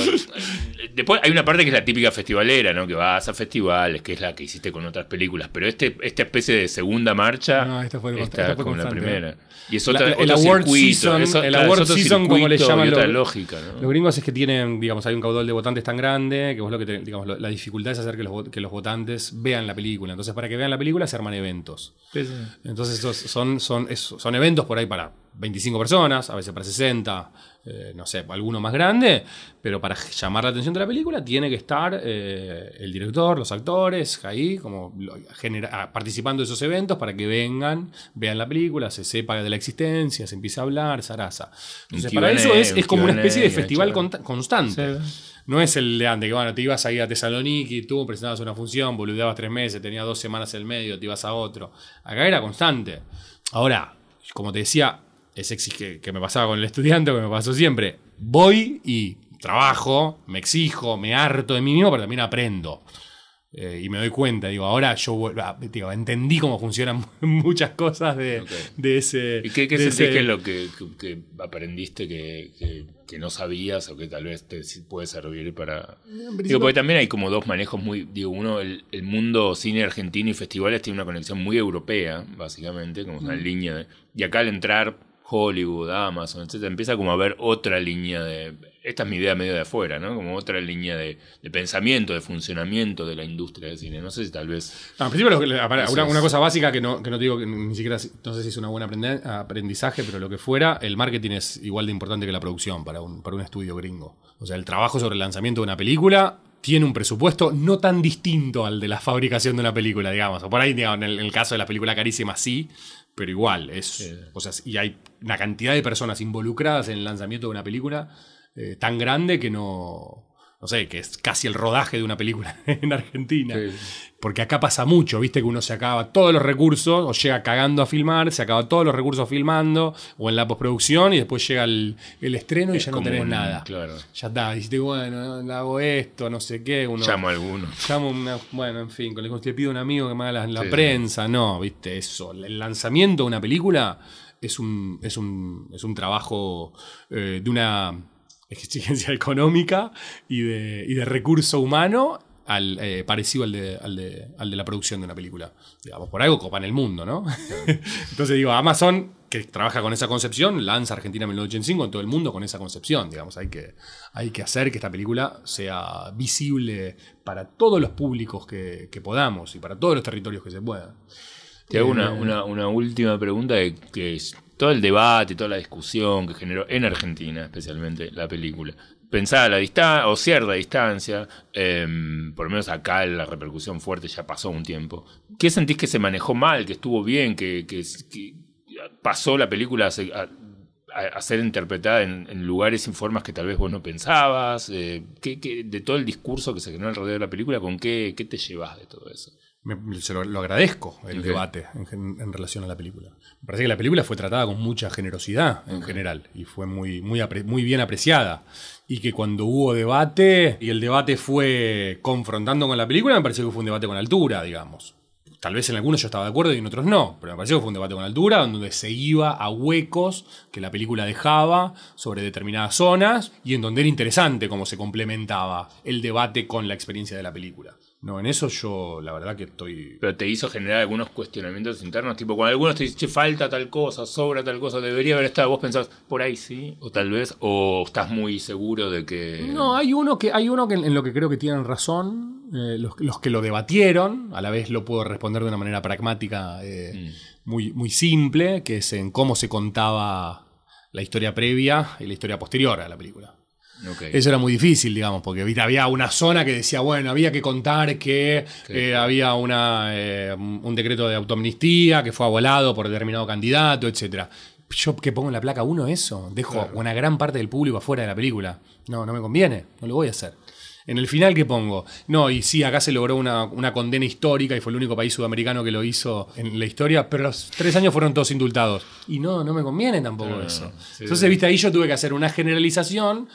Después hay una parte que es la típica festivalera, ¿no? Que vas a festivales, que es la que hiciste con otras películas. Pero este, esta especie de segunda marcha. No, esta fue está esta fue como la primera. Y es La- otra, el otro award circuito, season- el es award season, como le llaman los- lógica, ¿no? Los gringos es que tienen, digamos, hay un caudal de votantes tan grande que vos lo que te- digamos, la dificultad es hacer que los, que los votantes vean la película. Entonces, para que vean la película se arman eventos. Entonces, son, son, son eventos por ahí para 25 personas, a veces para 60, eh, no sé, alguno más grande, pero para llamar la atención de la película tiene que estar eh, el director, los actores, ahí, como lo- genera- ah, participando de esos eventos para que vengan, vean la película, se sepa de la existencia, se empiece a hablar, zaraza. Entonces, para eso es, es como una especie de festival constante. No es el de antes, que bueno, te ibas ahí a Tesaloniki, tú presentabas una función, boludeabas tres meses, tenías dos semanas en el medio, te ibas a otro. Acá era constante. Ahora, como te decía, es exi- que, que me pasaba con el estudiante, que me pasó siempre. Voy y trabajo, me exijo, me harto de mí mismo, pero también aprendo. Eh, y me doy cuenta, digo, ahora yo vuelvo a- digo, entendí cómo funcionan muchas cosas de, de ese. ¿Y qué, qué de ese- que es lo que, que- que aprendiste que, que- que no sabías o que tal vez te puede servir para... Digo, porque también hay como dos manejos muy... Digo, uno, el, el mundo cine argentino y festivales tiene una conexión muy europea, básicamente, como una línea de... Y acá al entrar Hollywood, Amazon, etcétera, empieza como a haber otra línea de... Esta es mi idea medio de afuera, ¿no? Como otra línea de, de pensamiento, de funcionamiento de la industria del cine. No sé si tal vez... No, al principio, una, cosa básica que no, que no te digo que ni siquiera, no sé si es una buena aprende- aprendizaje, pero lo que fuera, el marketing es igual de importante que la producción para un, para un estudio gringo. O sea, el trabajo sobre el lanzamiento de una película tiene un presupuesto no tan distinto al de la fabricación de una película, digamos. O por ahí, digamos, en el, en el caso de la película carísima, sí, pero igual. Es, o sea, y hay una cantidad de personas involucradas en el lanzamiento de una película eh, tan grande que no. No sé, que es casi el rodaje de una película en Argentina. Porque acá pasa mucho, viste que uno se acaba todos los recursos, o llega cagando a filmar, se acaba todos los recursos filmando, o en la postproducción, y después llega el, el estreno y ya no tenés un- nada. claro. Ya está, dijiste, bueno, no, hago esto, no sé qué. Uno, Llamo a alguno. Llamo una, bueno, en fin, con- le pido a un amigo que me haga la, la Sí, sí. prensa. No, viste, eso. El lanzamiento de una película es un, es un, es un trabajo eh, de una exigencia económica y de, y de recurso humano al, eh, parecido al de, al, de, al de la producción de una película. Digamos, por algo copan el mundo, ¿no? Entonces digo, Amazon, que trabaja con esa concepción, lanza Argentina 1985 en todo el mundo con esa concepción. Digamos, hay que, hay que hacer que esta película sea visible para todos los públicos que, que podamos y para todos los territorios que se puedan. Te hago una, una, una última pregunta de, que es todo el debate, toda la discusión que generó en Argentina, especialmente la película. Pensada la distancia, o cierta distancia, em, por lo menos acá la repercusión fuerte ya pasó un tiempo. ¿Qué sentís que se manejó mal, que estuvo bien, que, que- que pasó la película a, se- a- a- a ser interpretada en, lugares y formas que tal vez vos no pensabas? Eh, ¿qué- qué- de todo el discurso que se generó alrededor de la película, ¿con qué, qué te llevas de todo eso? Me- se lo, lo agradezco el debate en, en relación a la película. Me parece que la película fue tratada con mucha generosidad en general y fue muy, muy, apre- muy bien apreciada. Y que cuando hubo debate y el debate fue confrontando con la película, me pareció que fue un debate con altura, digamos. Tal vez en algunos yo estaba de acuerdo y en otros no, pero me pareció que fue un debate con altura donde se iba a huecos que la película dejaba sobre determinadas zonas y en donde era interesante cómo se complementaba el debate con la experiencia de la película. No, en eso yo la verdad que estoy... Pero te hizo generar algunos cuestionamientos internos, tipo cuando algunos te dicen, che, falta tal cosa, sobra tal cosa, debería haber estado, vos pensás, por ahí sí, o tal vez, o estás muy seguro de que... No, hay uno que, hay uno que en lo que creo que tienen razón, eh, los, los que lo debatieron, a la vez lo puedo responder de una manera pragmática eh, muy, muy simple, que es en cómo se contaba la historia previa y la historia posterior a la película. Eso era muy difícil, digamos, porque había una zona que decía, bueno, había que contar que eh, había una, eh, un decreto de autoamnistía que fue avalado por determinado candidato, etcétera. Yo que pongo en la placa uno eso, dejo una gran parte del público afuera de la película. No, no me conviene, no lo voy a hacer. En el final, ¿qué pongo? No, y sí, acá se logró una, una condena histórica y fue el único país sudamericano que lo hizo en la historia, pero los tres años fueron todos indultados. Y no, no me conviene tampoco eso. sí, Entonces, viste, ahí yo tuve que hacer una generalización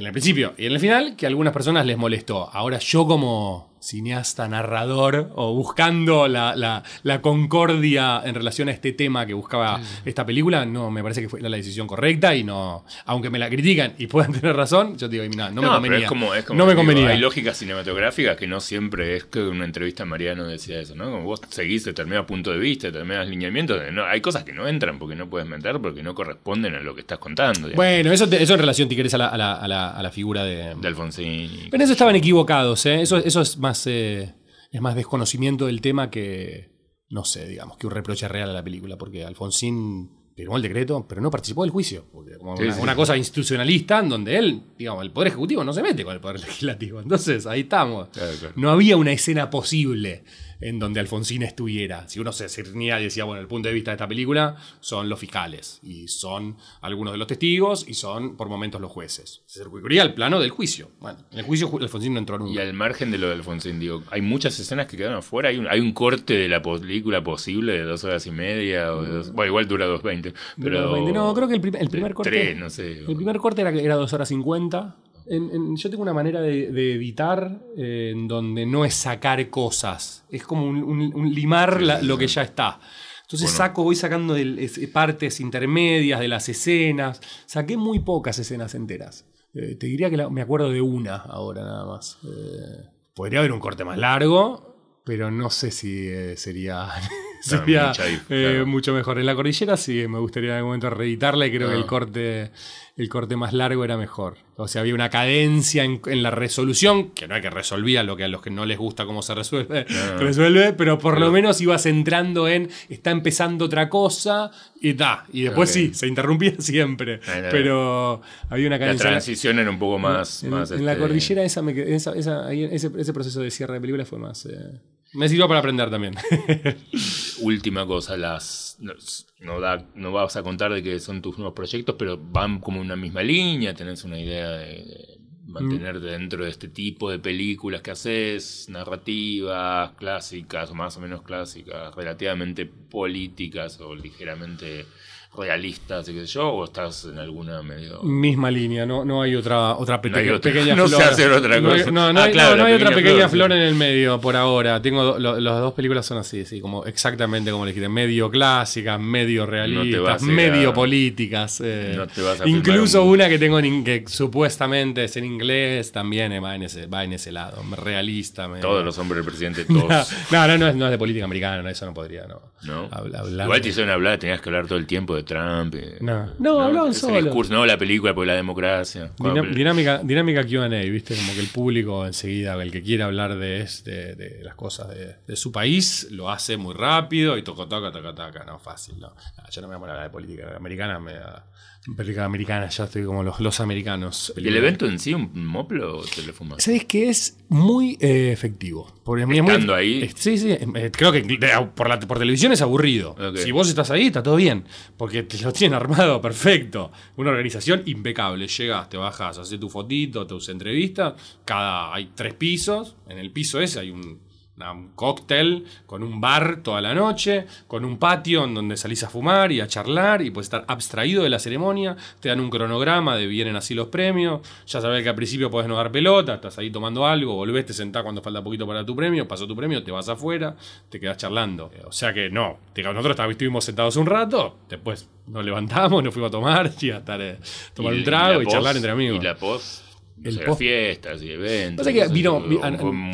en el principio y en el final que a algunas personas les molestó. Ahora yo como cineasta, narrador o buscando la, la- la concordia en relación a este tema que buscaba esta película, no, me parece que fue la decisión correcta y no, aunque me la critican y puedan tener razón, yo digo, mira, no me pero convenía. es como, es como no me digo, convenía. Hay lógica cinematográfica que no siempre es que en una entrevista Mariano decía eso, ¿no? Como vos seguís determinado punto de vista, determinados lineamientos, no, hay cosas que no entran porque no puedes meter porque no corresponden a lo que estás contando. digamos. Bueno, eso, te- eso en relación, si querés, a la, a la- a la- a figura de, de Alfonsín. Pero eso estaban equivocados, ¿eh? Eso, eso es más eh, es más desconocimiento del tema que, no sé, digamos, que un reproche real a la película, porque Alfonsín firmó el decreto, pero no participó del juicio. Porque como Sí, una, sí. una cosa institucionalista en donde él, digamos, el Poder Ejecutivo no se mete con el Poder Legislativo. Entonces, ahí estamos. Claro, claro. No había una escena posible en donde Alfonsín estuviera. Si uno se cernía y decía, bueno, el punto de vista de esta película son los fiscales, y son algunos de los testigos, y son por momentos los jueces. Se recurría al plano del juicio. Bueno, en el juicio Alfonsín no entró nunca. Y al margen de lo de Alfonsín, digo, hay muchas escenas que quedaron afuera. Hay un, hay un corte de la película posible de dos horas y media. O de dos- bueno, igual dura dos veinte. Pero no, creo que el, prim- el primer corte. tres, no sé. El primer corte era, era 2 horas 50. En- en- yo tengo una manera de, de editar eh, en donde no es sacar cosas. Es como un, un- un limar la- lo que ya está. Entonces Bueno. saco, voy sacando partes intermedias de las escenas. Saqué muy pocas escenas enteras. Eh, te diría que la- me acuerdo de una ahora nada más. Eh, podría haber un corte más largo, pero no sé si eh, sería, sería eh, claro. mucho mejor. En la cordillera sí, me gustaría en algún momento reeditarla y creo que Ah. el corte, el corte más largo era mejor. O sea, había una cadencia en, en la resolución, que no hay que resolvía lo que a los que no les gusta cómo se resuelve, resuelve, pero por lo menos ibas entrando en, está empezando otra cosa y da. Y después sí, se interrumpía siempre. Ah, pero había una La cadencia. transición era un poco más. En, más, en la este, cordillera esa me quedé- esa- esa- ahí ese, ese proceso de cierre de película fue más... eh, me sirvió para aprender también. Última cosa, las no, da, no vas a contar de que son tus nuevos proyectos, pero van como una misma línea, tenés una idea de, de mantenerte dentro de este tipo de películas que haces, narrativas, clásicas o más o menos clásicas, relativamente políticas o ligeramente realistas y qué sé yo, o estás en alguna medio... Misma línea, no, no hay otra, otra No hay pequeña, otra- pequeña no flor. sé hacer otra cosa. No, no Ah, hay, claro, no, otra pequeña flor, flor, sí. en el medio por ahora. Tengo lo- las dos películas son así, sí, como exactamente como le dijiste, medio clásicas, medio realistas, medio políticas. eh, No te vas a filmar incluso un- una que tengo en que supuestamente es en inglés también eh, va en ese, va en ese lado, realista. Todos los hombres del presidente, todos. no, no, no es, no es de política americana, no, eso no podría, no. ¿No? Habla- hablar Igual te hicieron hablar, tenías que hablar todo el tiempo de Trump. eh, No. No, hablaban discurso, no, la película por la democracia. Cuando- Dinam- dinámica, dinámica QA, ¿viste? Como que el público enseguida, el que quiere hablar de, este, de las cosas de, de su país, lo hace muy rápido y toco, toca, toca, toca. No, fácil, no. No, Yo no me voy a hablar de política americana, me da. Política americana, ya estoy como los, los americanos. ¿Y el evento en sí, un moplo o te lo fumas? ¿Sabes que es muy eh, efectivo? Porque a mí es muy- Estando ahí. eh, Sí, sí. eh, creo que de- por, la, por televisión es aburrido. Si vos estás ahí, está todo bien. Porque te lo tienen armado perfecto. Una organización impecable. Llegas, te bajas, haces tu fotito, tus entrevistas. Cada, hay tres pisos. En el piso ese hay un, un cóctel con un bar toda la noche, con un patio en donde salís a fumar y a charlar y puedes estar abstraído de la ceremonia. Te dan un cronograma de vienen así los premios. Ya sabés que al principio podés no dar pelota, estás ahí tomando algo, volvés, te sentás cuando falta poquito para tu premio, pasó tu premio, te vas afuera, te quedás charlando. Eh, O sea que no, te- nosotros estuvimos sentados un rato, después nos levantamos, nos fuimos a tomar y a estar, eh, tomar Y- un trago y, charlar entre amigos. Y la post, El o sea, post- fiestas y eventos. Que vino, vi-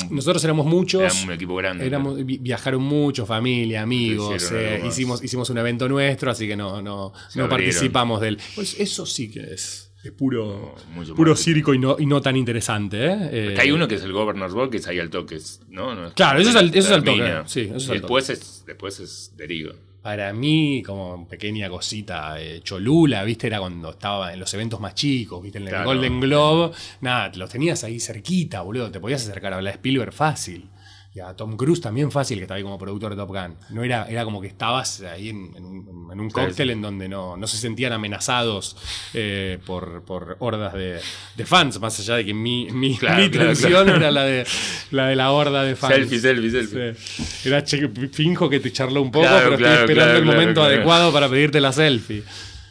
nosotros éramos muchos. Era un equipo grande. Éramos, vi- viajaron mucho, familia, amigos. Eh, hicimos, hicimos un evento nuestro, así que no, no, Se no abrieron. participamos del. Pues eso sí que es, es puro, mucho puro circo y no, y no tan interesante. ¿eh? Eh, hay uno que es el Governor's Ball, que es ahí al toque. ¿no? No es- Claro, eso es al- eso es al toque, sí, eso es Y al después es, después es deriva. Para mí, como pequeña cosita, eh, Cholula, ¿viste? Era cuando estaba en los eventos más chicos, ¿viste? En el Claro. Golden Globe. Nada, los tenías ahí cerquita, boludo. Te podías acercar a hablar de Spielberg fácil. Y a Tom Cruise también fácil, que estaba ahí como productor de Top Gun. No era, era como que estabas ahí en, en un, en un cóctel sí. en donde no, no se sentían amenazados eh, por, por hordas de, de fans, más allá de que mi, mi, Claro, mi claro, era la de, la de la horda de fans. Selfie, selfie, selfie. Sí. Era che, finjo que te charló un poco, pero estoy esperando el momento adecuado para pedirte la selfie.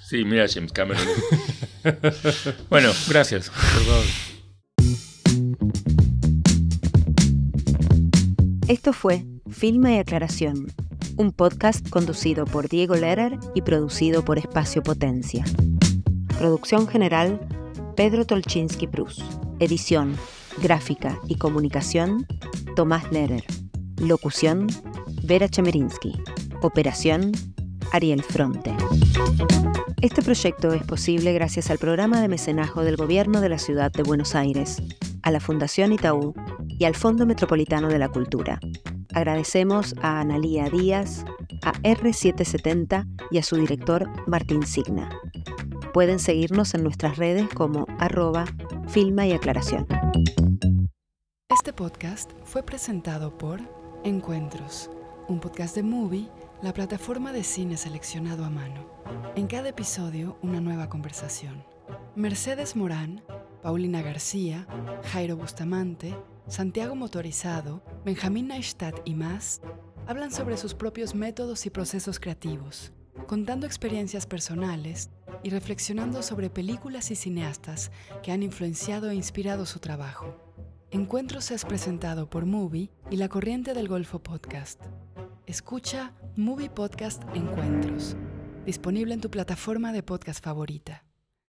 Sí, mira James Cameron. bueno, gracias. Esto fue Filma y Aclaración, un podcast conducido por Diego Lerer y producido por Espacio Potencia. Producción general, Pedro Tolchinsky Prus. Edición, gráfica y comunicación, Tomás Lerer. Locución, Vera Chemerinsky. Operación, Ariel Fronte. Este proyecto es posible gracias al programa de mecenazgo del Gobierno de la Ciudad de Buenos Aires, a la Fundación Itaú y al Fondo Metropolitano de la Cultura. Agradecemos a Analía Díaz, a R770 y a su director Martín Signa. Pueden seguirnos en nuestras redes como arroba filma y aclaración. Este podcast fue presentado por Encuentros, un podcast de Movie, la plataforma de cine seleccionado a mano. En cada episodio, una nueva conversación. Mercedes Morán, Paulina García, Jairo Bustamante, Santiago Motorizado, Benjamín Neistat y más hablan sobre sus propios métodos y procesos creativos, contando experiencias personales y reflexionando sobre películas y cineastas que han influenciado e inspirado su trabajo. Encuentros es presentado por Movie y la Corriente del Golfo Podcast. Escucha Movie Podcast Encuentros, disponible en tu plataforma de podcast favorita.